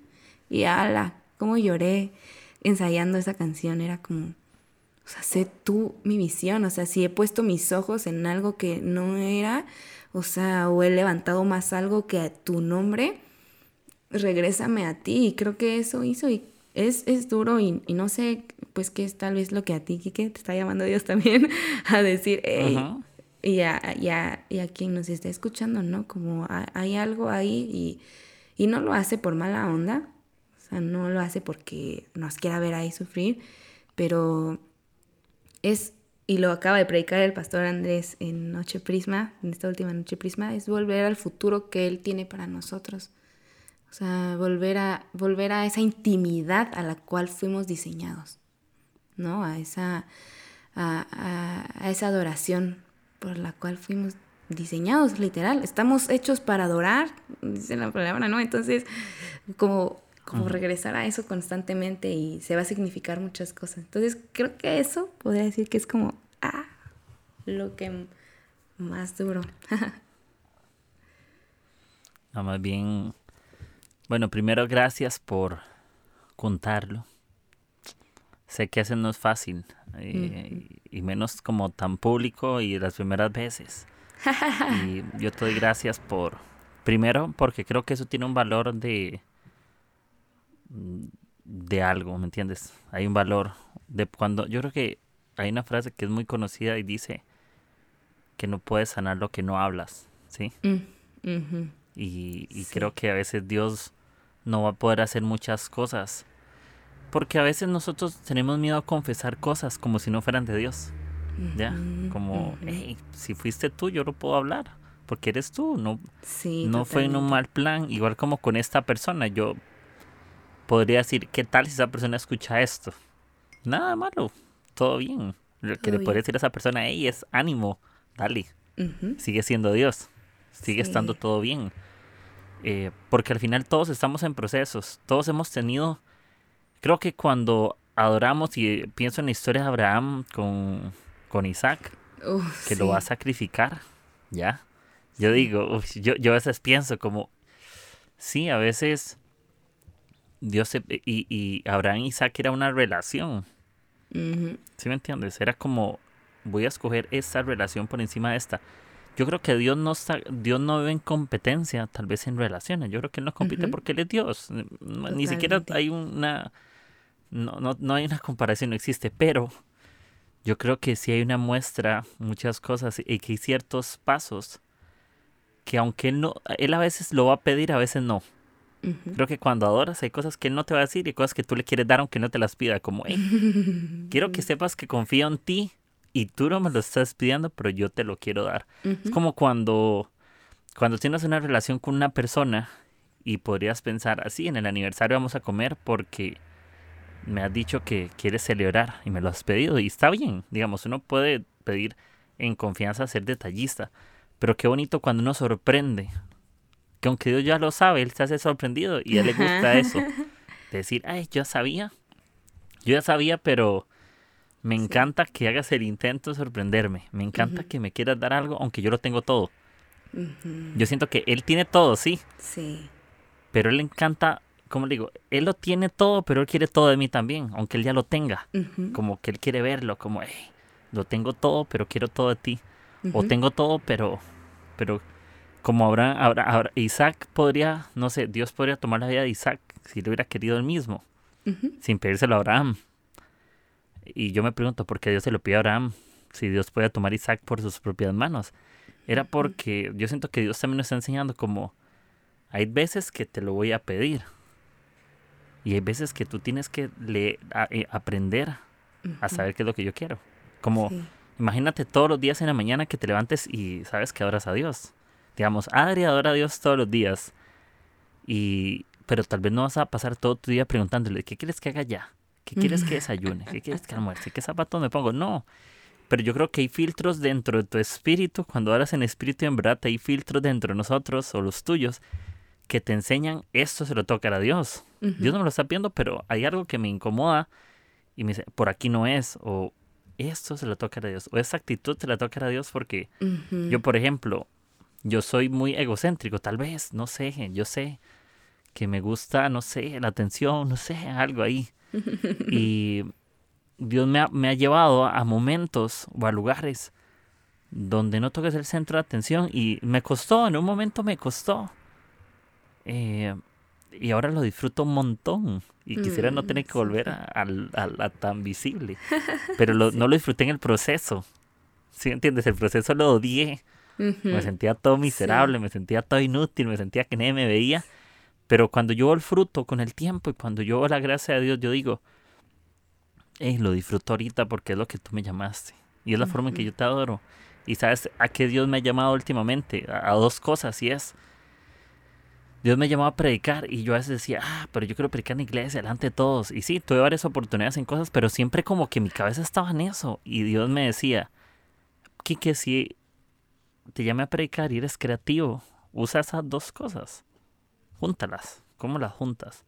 Y ala, cómo lloré ensayando esa canción, era como o sea, sé tú mi visión, o sea, si he puesto mis ojos en algo que no era, o sea, o he levantado más algo que a tu nombre, regrésame a ti. Y creo que eso hizo y es, es duro y, no sé, pues que es tal vez lo que a ti, Kike, te está llamando Dios también a decir, hey, y, a, y, a, y a quien nos está escuchando, ¿no? Como hay algo ahí y, y no lo hace por mala onda, o sea, no lo hace porque nos quiera ver ahí sufrir, pero es, y lo acaba de predicar el pastor Andrés en Noche Prisma, en esta última Noche Prisma, es volver al futuro que Él tiene para nosotros. O sea, volver a, volver a esa intimidad a la cual fuimos diseñados, ¿no? A esa, a, a esa adoración por la cual fuimos diseñados, literal. Estamos hechos para adorar, dice la palabra, ¿no? Entonces, como como regresar a eso constantemente y se va a significar muchas cosas. Entonces creo que eso podría decir que es como, ah, lo que más duro. no, más bien, bueno, primero gracias por contarlo. Sé que eso no es fácil eh, y menos como tan público y las primeras veces. y yo te doy gracias por, primero porque creo que eso tiene un valor de de algo, ¿me entiendes? Hay un valor de cuando yo creo que hay una frase que es muy conocida y dice que no puedes sanar lo que no hablas, ¿sí? Mm, y, creo que a veces Dios no va a poder hacer muchas cosas porque a veces nosotros tenemos miedo a confesar cosas como si no fueran de Dios. ¿Ya? Como, hey, si fuiste tú, yo no puedo hablar, porque eres tú, no, no fue en un mal plan, igual como con esta persona, yo podría decir, ¿qué tal si esa persona escucha esto? Nada malo, todo bien. Lo que le podría decir a esa persona, hey, es ánimo, dale, sigue siendo Dios, sigue estando todo bien. Eh, porque al final todos estamos en procesos, todos hemos tenido, creo que cuando adoramos y pienso en la historia de Abraham con, con Isaac, que lo va a sacrificar, ¿ya? Yo digo, yo, yo a veces pienso como, sí, a veces Dios y, y Abraham y Isaac era una relación. ¿Sí me entiendes? Era como, voy a escoger esta relación por encima de esta. Yo creo que Dios no está, Dios no vive en competencia, tal vez en relaciones. Yo creo que Él no compite porque Él es Dios. Ni siquiera hay una, no, no, no hay una comparación, no existe. Pero yo creo que sí hay una muestra, muchas cosas, y que hay ciertos pasos que aunque Él no, Él a veces lo va a pedir, a veces no. Creo que cuando adoras hay cosas que él no te va a decir y cosas que tú le quieres dar aunque no te las pida, como, quiero que sepas que confío en ti y tú no me lo estás pidiendo, pero yo te lo quiero dar. Es como cuando, cuando tienes una relación con una persona y podrías pensar, así, en el aniversario vamos a comer porque me has dicho que quieres celebrar y me lo has pedido y está bien, digamos, uno puede pedir en confianza ser detallista, pero qué bonito cuando uno sorprende que aunque Dios ya lo sabe, Él se hace sorprendido y a Él le gusta eso. decir, ay, yo sabía. Yo ya sabía, pero me encanta que hagas el intento de sorprenderme. Me encanta que me quieras dar algo, aunque yo lo tengo todo. Yo siento que Él tiene todo, sí. Sí. Pero Él le encanta, como le digo, Él lo tiene todo, pero Él quiere todo de mí también, aunque Él ya lo tenga. Como que Él quiere verlo, como, hey, lo tengo todo, pero quiero todo de ti. O tengo todo, pero, pero como Abraham, ahora, Isaac podría, no sé, Dios podría tomar la vida de Isaac si lo hubiera querido él mismo, sin pedírselo a Abraham. Y yo me pregunto, ¿por qué Dios se lo pide a Abraham si Dios puede tomar a Isaac por sus propias manos? Era porque yo siento que Dios también nos está enseñando como, hay veces que te lo voy a pedir. Y hay veces que tú tienes que le, eh, aprender a saber qué es lo que yo quiero. Como, imagínate todos los días en la mañana que te levantes y sabes que adoras a Dios digamos, Adri adora a Dios todos los días. Y, pero tal vez no vas a pasar todo tu día preguntándole, ¿qué quieres que haga ya? ¿Qué quieres que desayune? ¿Qué quieres que almuerce? ¿Qué zapatos me pongo? No. Pero yo creo que hay filtros dentro de tu espíritu. Cuando hablas en espíritu, en verdad, hay filtros dentro de nosotros o los tuyos que te enseñan esto se lo toca a Dios. Dios no me lo está viendo, pero hay algo que me incomoda y me dice, por aquí no es, o esto se lo toca a Dios, o esa actitud se la toca a Dios porque yo, por ejemplo, yo soy muy egocéntrico, tal vez, no sé, yo sé que me gusta, no sé, la atención, no sé, algo ahí. y Dios me ha, me ha llevado a momentos o a lugares donde no toques el centro de atención y me costó, en un momento me costó. Eh, y ahora lo disfruto un montón. Y quisiera no tener que mm, volver a, tan visible. Pero no lo disfruté en el proceso. ¿Sí entiendes? El proceso lo odié. Me sentía todo miserable, me sentía todo inútil, me sentía que nadie me veía. Pero cuando yo veo el fruto con el tiempo y cuando yo veo la gracia de Dios, yo digo, hey, lo disfruto ahorita porque es lo que tú me llamaste. Y es la forma en que yo te adoro. Y sabes a qué Dios me ha llamado últimamente? A, a dos cosas. Y es Dios me llamó a predicar y yo a veces decía, ah, pero yo quiero predicar en iglesia delante de todos. Y sí, tuve varias oportunidades en cosas, pero siempre como que mi cabeza estaba en eso. Y Dios me decía, Kike, si te llamé a predicar y eres creativo, usa esas dos cosas. Júntalas. ¿Cómo las juntas?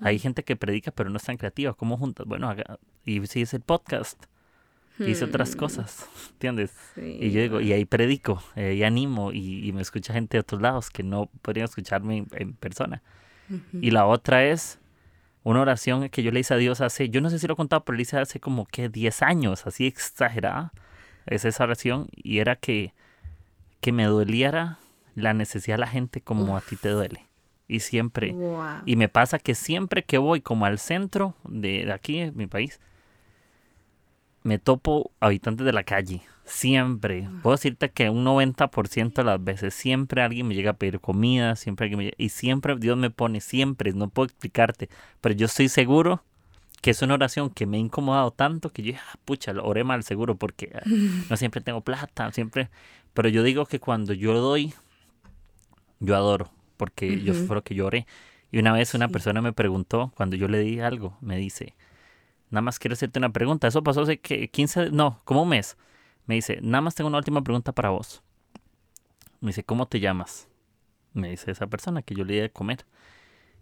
Hay gente que predica pero no es tan creativa. ¿Cómo juntas? Bueno, y si es el podcast hice otras hmm. cosas, ¿entiendes? y yo digo, y ahí predico, eh, y animo, y, me escucha gente de otros lados que no podrían escucharme en, persona. Y la otra es una oración que yo le hice a Dios hace, yo no sé si lo he contado, pero le hice hace como que 10 años, así exagerada. Es esa oración, y era que, que me doliera la necesidad de la gente como a ti te duele. Y siempre, y me pasa que siempre que voy como al centro de, de aquí, en mi país, me topo habitantes de la calle. Siempre. Puedo decirte que un 90% de las veces siempre alguien me llega a pedir comida, siempre alguien me llega, y siempre Dios me pone, siempre, no puedo explicarte, pero yo estoy seguro que es una oración que me ha incomodado tanto que yo, ah, pucha, lo oré mal seguro porque ah, no siempre tengo plata, siempre, pero yo digo que cuando yo doy, yo adoro, porque yo lo que yo oré. Y una vez una persona me preguntó, cuando yo le di algo, me dice, Nada más quiero hacerte una pregunta. Eso pasó hace que 15, no, como un mes. Me dice, nada más tengo una última pregunta para vos. Me dice, ¿cómo te llamas? Me dice esa persona que yo le di de comer.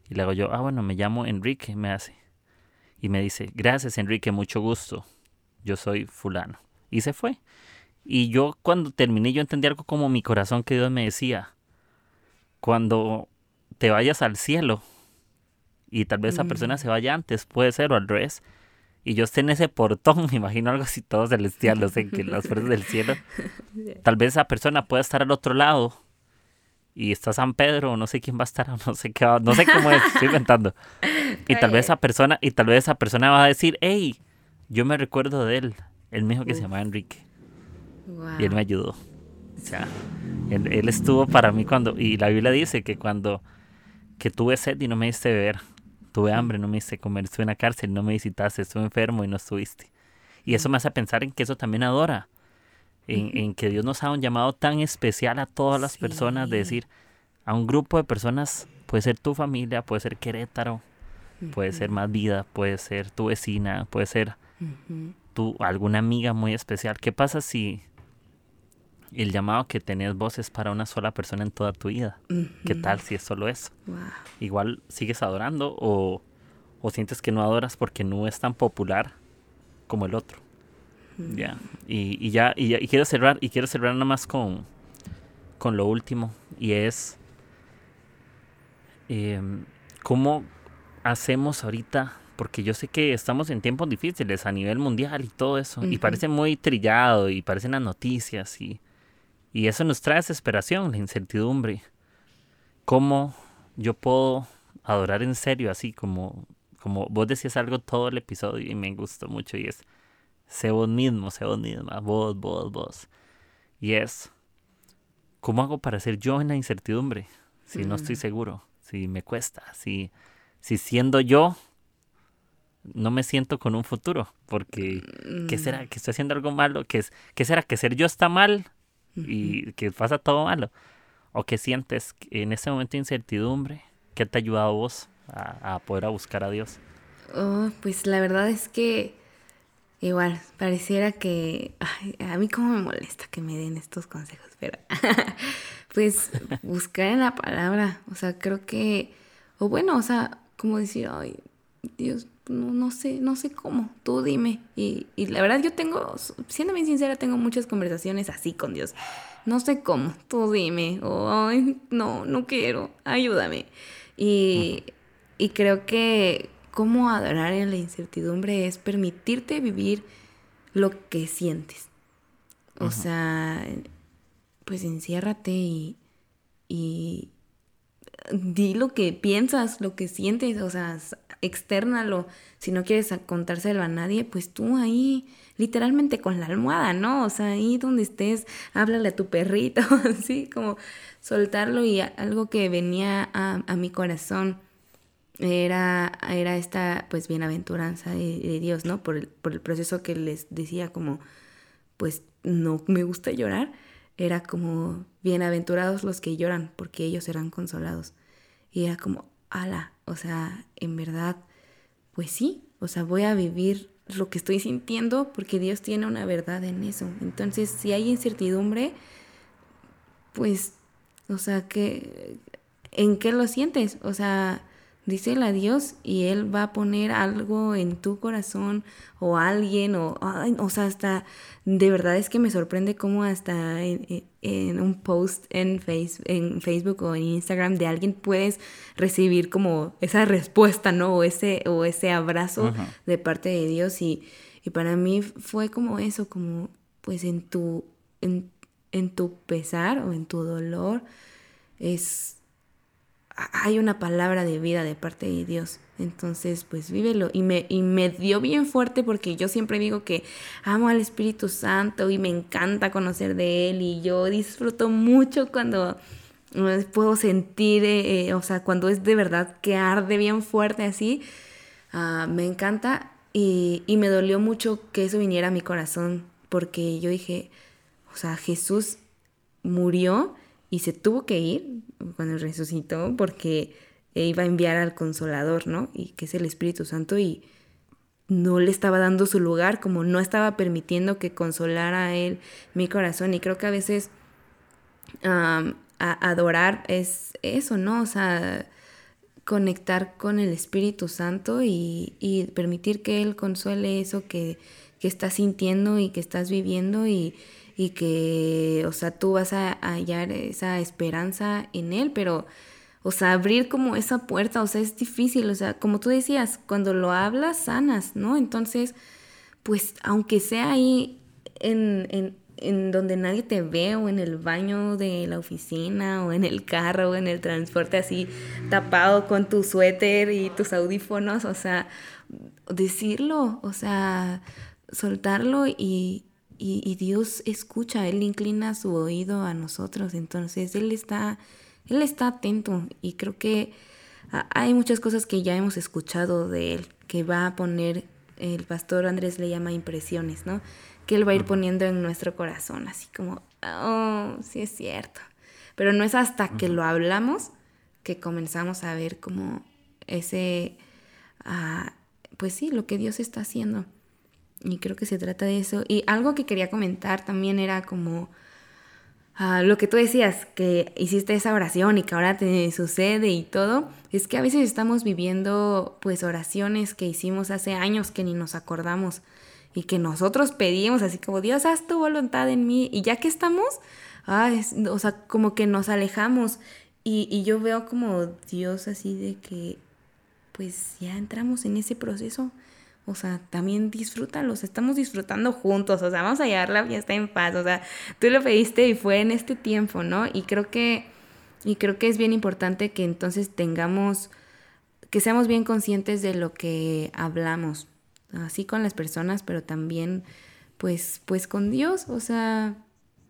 Y le hago yo, ah, bueno, me llamo Enrique, me hace. Y me dice, gracias Enrique, mucho gusto. Yo soy fulano. Y se fue. Y yo cuando terminé, yo entendí algo como mi corazón que Dios me decía. Cuando te vayas al cielo y tal vez esa persona mm. se vaya antes, puede ser o al revés y yo esté en ese portón, me imagino algo así todo celestial, no sé, que las fuerzas del cielo, tal vez esa persona pueda estar al otro lado y está San Pedro, no sé quién va a estar, no sé qué no sé cómo es, estoy inventando. Y tal vez esa persona, y tal vez esa persona va a decir, hey, yo me recuerdo de él, él me dijo que se llamaba Enrique. Y él me ayudó. O sea, él, él, estuvo para mí cuando, y la Biblia dice que cuando que tuve sed y no me diste beber, tuve hambre, no me hice comer, estuve en la cárcel, no me visitaste, estuve enfermo y no estuviste. Y eso me hace pensar en que eso también adora, en, que Dios nos ha un llamado tan especial a todas las personas, de decir, a un grupo de personas, puede ser tu familia, puede ser Querétaro, puede ser más vida, puede ser tu vecina, puede ser tu, alguna amiga muy especial. ¿Qué pasa si el llamado que tenés vos es para una sola persona en toda tu vida. ¿Qué tal si es solo eso? Igual sigues adorando o, o, sientes que no adoras porque no es tan popular como el otro. Ya. Y, y, ya, y, quiero cerrar, y quiero cerrar nada más con, con lo último. Y es em, cómo hacemos ahorita porque yo sé que estamos en tiempos difíciles a nivel mundial y todo eso, y parece muy trillado y parecen las noticias y y eso nos trae desesperación, la incertidumbre. ¿Cómo yo puedo adorar en serio así como, como vos decías algo todo el episodio y me gustó mucho y es, sé vos mismo, sé vos misma, vos, vos, vos. Y es, ¿cómo hago para ser yo en la incertidumbre? Si no estoy mm. seguro, si me cuesta, si, si siendo yo no me siento con un futuro, porque ¿qué será? Mm. ¿Que estoy haciendo algo malo? ¿Qué, es, ¿Qué será? ¿Que ser yo está mal? Y que pasa todo malo. O que sientes en ese momento de incertidumbre, ¿qué te ha ayudado vos a, poder a buscar a Dios? Oh, pues la verdad es que igual, pareciera que a mí como me molesta que me den estos consejos, pero pues buscar en la palabra, o sea, creo que, o bueno, o sea, como decir, ay, Dios, no, no sé, no sé cómo, tú dime. Y, y la verdad yo tengo, siendo bien sincera, tengo muchas conversaciones así con Dios. No sé cómo, tú dime, o ay, no, no quiero, ayúdame. Y, y creo que cómo adorar en la incertidumbre es permitirte vivir lo que sientes. O sea, pues enciérrate y, y di lo que piensas, lo que sientes, o sea, externalo. Si no quieres contárselo a nadie, pues tú ahí, literalmente con la almohada, ¿no? O sea, ahí donde estés, háblale a tu perrito, así como soltarlo y algo que venía a, a mi corazón era, era esta pues bienaventuranza de, Dios, ¿no? Por el, por el proceso que les decía como, pues no me gusta llorar, era como bienaventurados los que lloran porque ellos serán consolados. Y era como, ala, o sea, en verdad, pues sí, o sea, voy a vivir lo que estoy sintiendo porque Dios tiene una verdad en eso. Entonces, si hay incertidumbre, pues, o sea, que, ¿en qué lo sientes? O sea, díselo a Dios y Él va a poner algo en tu corazón o alguien o, o sea, hasta de verdad es que me sorprende cómo hasta en, un post en, face, en Facebook o en Instagram de alguien puedes recibir como esa respuesta, ¿no? O ese, o ese abrazo de parte de Dios y, y, para mí fue como eso, como pues en tu, en, en tu pesar o en tu dolor es hay una palabra de vida de parte de Dios. Entonces, pues vívelo. Y me, y me dio bien fuerte porque yo siempre digo que amo al Espíritu Santo y me encanta conocer de Él. Y yo disfruto mucho cuando puedo sentir, eh, o sea, cuando es de verdad que arde bien fuerte así. Ah, me encanta. Y, y me dolió mucho que eso viniera a mi corazón porque yo dije, o sea, Jesús murió y se tuvo que ir cuando resucitó porque iba a enviar al consolador, ¿no? Y que es el Espíritu Santo y no le estaba dando su lugar, como no estaba permitiendo que consolara a él mi corazón. Y creo que a veces adorar es eso, ¿no? O sea, conectar con el Espíritu Santo y, y permitir que Él consuele eso que, que estás sintiendo y que estás viviendo y, y que, o sea, tú vas a hallar esa esperanza en Él, pero, o sea, abrir como esa puerta, o sea, es difícil, o sea, como tú decías, cuando lo hablas, sanas, ¿no? Entonces, pues, aunque sea ahí en, en, en donde nadie te ve o en el baño de la oficina o en el carro o en el transporte así tapado con tu suéter y tus audífonos, o sea, decirlo, o sea, soltarlo y, y, Dios escucha, Él inclina su oído a nosotros, entonces Él está, Él está atento y creo que hay muchas cosas que ya hemos escuchado de Él, que va a poner, el pastor Andrés le llama impresiones, ¿no? Que Él va a ir poniendo en nuestro corazón, así como, oh, sí es cierto. Pero no es hasta que lo hablamos que comenzamos a ver como ese, ah, pues sí, lo que Dios está haciendo. Y creo que se trata de eso. Y algo que quería comentar también era como ah, lo que tú decías, que hiciste esa oración y que ahora te sucede y todo. Es que a veces estamos viviendo pues oraciones que hicimos hace años que ni nos acordamos y que nosotros pedimos así como Dios, haz tu voluntad en mí. Y ya que estamos, ah, o sea, como que nos alejamos. Y, y yo veo como Dios así de que pues ya entramos en ese proceso o sea, también disfrútalos, estamos disfrutando juntos, o sea, vamos a llevar la fiesta en paz, o sea, tú lo pediste y fue en este tiempo, ¿no? Y creo que, y creo que es bien importante que entonces tengamos, que seamos bien conscientes de lo que hablamos, así con las personas, pero también, pues, pues con Dios, o sea,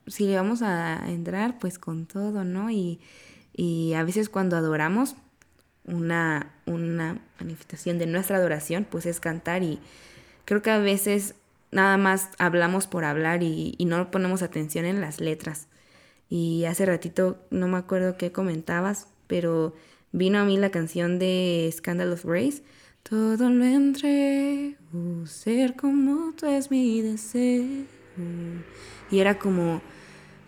si le vamos a entrar, pues con todo, ¿no? Y, y a veces cuando adoramos, una, una manifestación de nuestra adoración, pues es cantar y creo que a veces nada más hablamos por hablar y, no ponemos atención en las letras. Y hace ratito, no me acuerdo qué comentabas, pero vino a mí la canción de Scandal of Grace, todo lo entrego, ser como tú es mi deseo. Y era como,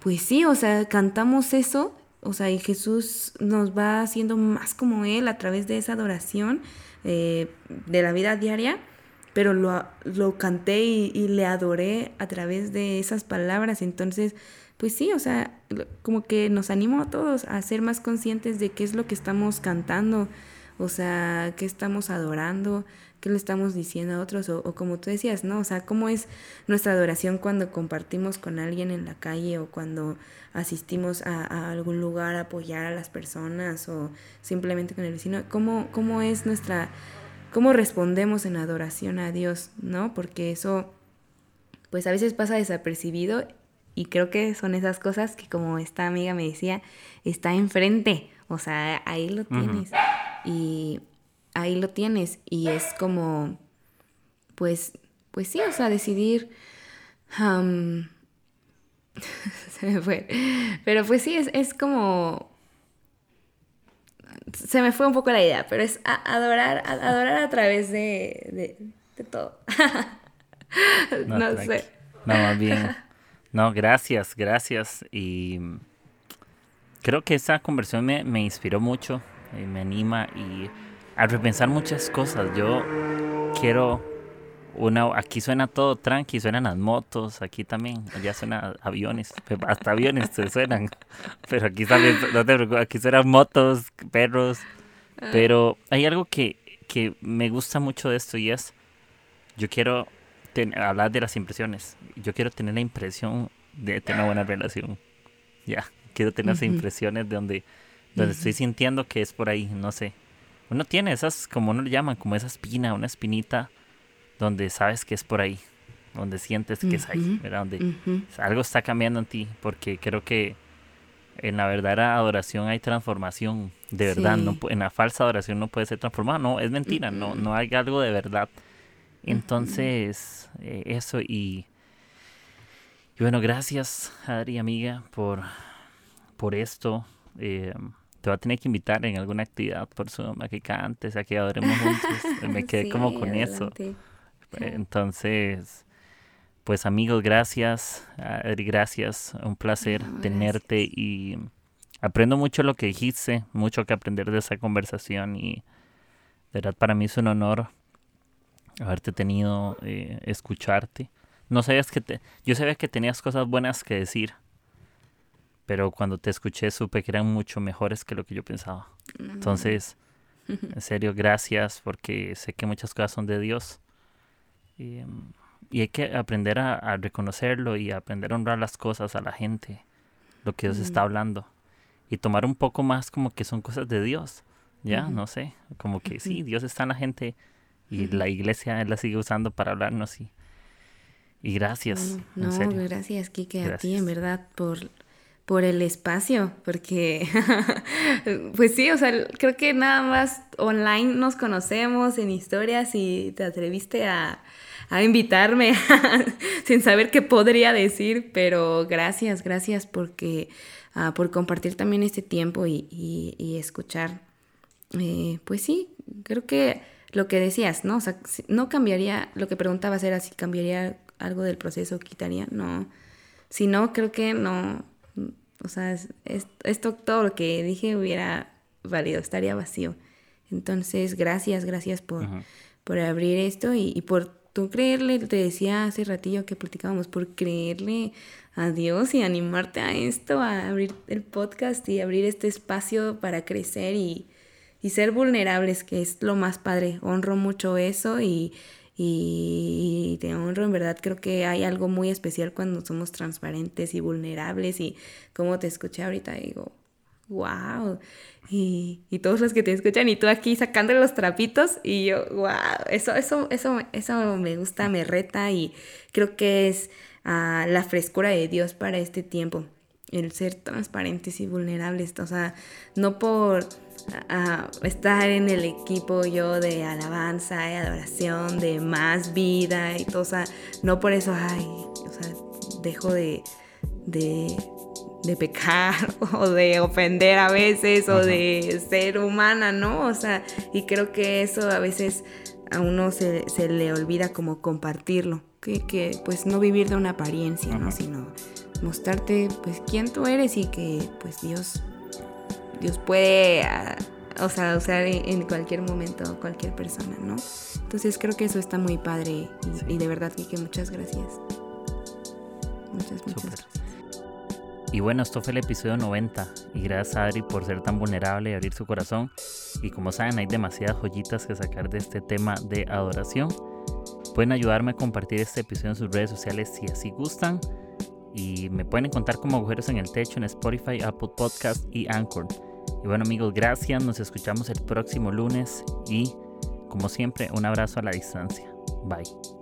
pues sí, o sea, cantamos eso, o sea, y Jesús nos va haciendo más como Él a través de esa adoración eh, de la vida diaria, pero lo, lo canté y, y, le adoré a través de esas palabras, entonces, pues sí, o sea, como que nos animo a todos a ser más conscientes de qué es lo que estamos cantando, o sea, qué estamos adorando, qué le estamos diciendo a otros, o, como tú decías, ¿no? O sea, cómo es nuestra adoración cuando compartimos con alguien en la calle o cuando asistimos a, algún lugar a apoyar a las personas o simplemente con el vecino, cómo, cómo es nuestra, cómo respondemos en adoración a Dios, ¿no? Porque eso, pues a veces pasa desapercibido y creo que son esas cosas que como esta amiga me decía, está enfrente, o sea, ahí lo tienes. Y ahí lo tienes y es como, pues, pues sí, o sea, decidir... se me fue. Pero pues sí, es, es, como... Se me fue un poco la idea, pero es adorar, adorar a través de, de, todo. no, sé. No, más bien. No, gracias, gracias. Y creo que esa conversión me, me inspiró mucho, y me anima y a repensar muchas cosas. Yo quiero una, aquí suena todo tranqui, suenan las motos, aquí también, allá suenan aviones, hasta aviones se suenan, pero aquí también, no te preocupes, aquí suenan motos, perros, ah. pero hay algo que, que me gusta mucho de esto y es, yo quiero hablar de las impresiones, yo quiero tener la impresión de tener una buena relación, ya, quiero tener impresiones de donde, donde estoy sintiendo que es por ahí, no sé, uno tiene esas, como uno le llaman, como esa espina, una espinita donde sabes que es por ahí, donde sientes que es ahí, ¿verdad? Donde algo está cambiando en ti, porque creo que en la verdadera adoración hay transformación, de verdad, no, en la falsa adoración no puede ser transformada, no, es mentira, no, no hay algo de verdad. Entonces, eh, eso y, y bueno, gracias Adri, amiga, por, por esto. Eh, te voy a tener que invitar en alguna actividad por Zoom a que cantes, a que adoremos juntos. Me quedé como con eso. Entonces, pues amigos, gracias. gracias. Un placer tenerte y aprendo mucho lo que dijiste, mucho que aprender de esa conversación y de verdad para mí es un honor haberte tenido, eh, escucharte. No sabías que te, yo sabía que tenías cosas buenas que decir pero cuando te escuché supe que eran mucho mejores que lo que yo pensaba. Entonces, en serio, gracias porque sé que muchas cosas son de Dios. Y, em, hay que aprender a, reconocerlo y aprender a honrar las cosas a la gente, lo que Dios está hablando. Y tomar un poco más como que son cosas de Dios. Ya, no sé, como que sí, Dios está en la gente y la iglesia él la sigue usando para hablarnos y, y gracias. No, gracias, Kike, a ti en verdad por por el espacio, porque pues sí, o sea, creo que nada más online nos conocemos en historias y te atreviste a, invitarme sin saber qué podría decir, pero gracias, gracias porque ah, por compartir también este tiempo y, escuchar. Eh, pues sí, creo que lo que decías, ¿no? O sea, no cambiaría, lo que preguntabas era si cambiaría algo del proceso, quitaría, no. Si no, creo que no, o sea, esto, todo lo que dije hubiera valido, estaría vacío. Entonces, gracias, gracias por, por abrir esto y, por tú creerle, te decía hace ratillo que platicábamos, por creerle a Dios y animarte a esto, a abrir el podcast y abrir este espacio para crecer y, y ser vulnerables, que es lo más padre. Honro mucho eso y, y te honro, en verdad creo que hay algo muy especial cuando somos transparentes y vulnerables y como te escuché ahorita digo, wow, y, y, todos los que te escuchan y tú aquí sacando los trapitos y yo, wow, eso, eso, eso, eso me gusta, me reta y creo que es ah, la frescura de Dios para este tiempo, el ser transparentes y vulnerables, o sea, no por a estar en el equipo yo de alabanza y adoración, de más vida y todo, o sea, no por eso, ay, o sea, dejo de, de, de pecar o de ofender a veces o de ser humana, ¿no? O sea, y creo que eso a veces a uno se, le olvida como compartirlo, que, que, pues no vivir de una apariencia, ¿no? Sino mostrarte pues quién tú eres y que pues Dios, Dios puede, ah, o sea, usar en, cualquier momento cualquier persona, ¿no? Entonces creo que eso está muy padre y, de verdad que muchas gracias. Muchas, muchas gracias. Y bueno, esto fue el episodio 90 y gracias a Adri por ser tan vulnerable y abrir su corazón. Y como saben, hay demasiadas joyitas que sacar de este tema de adoración. Pueden ayudarme a compartir este episodio en sus redes sociales si así gustan. Y me pueden encontrar como agujeros en el techo en Spotify, Apple Podcast y Anchor. Y bueno amigos, gracias. Nos escuchamos el próximo lunes y como siempre, un abrazo a la distancia. Bye.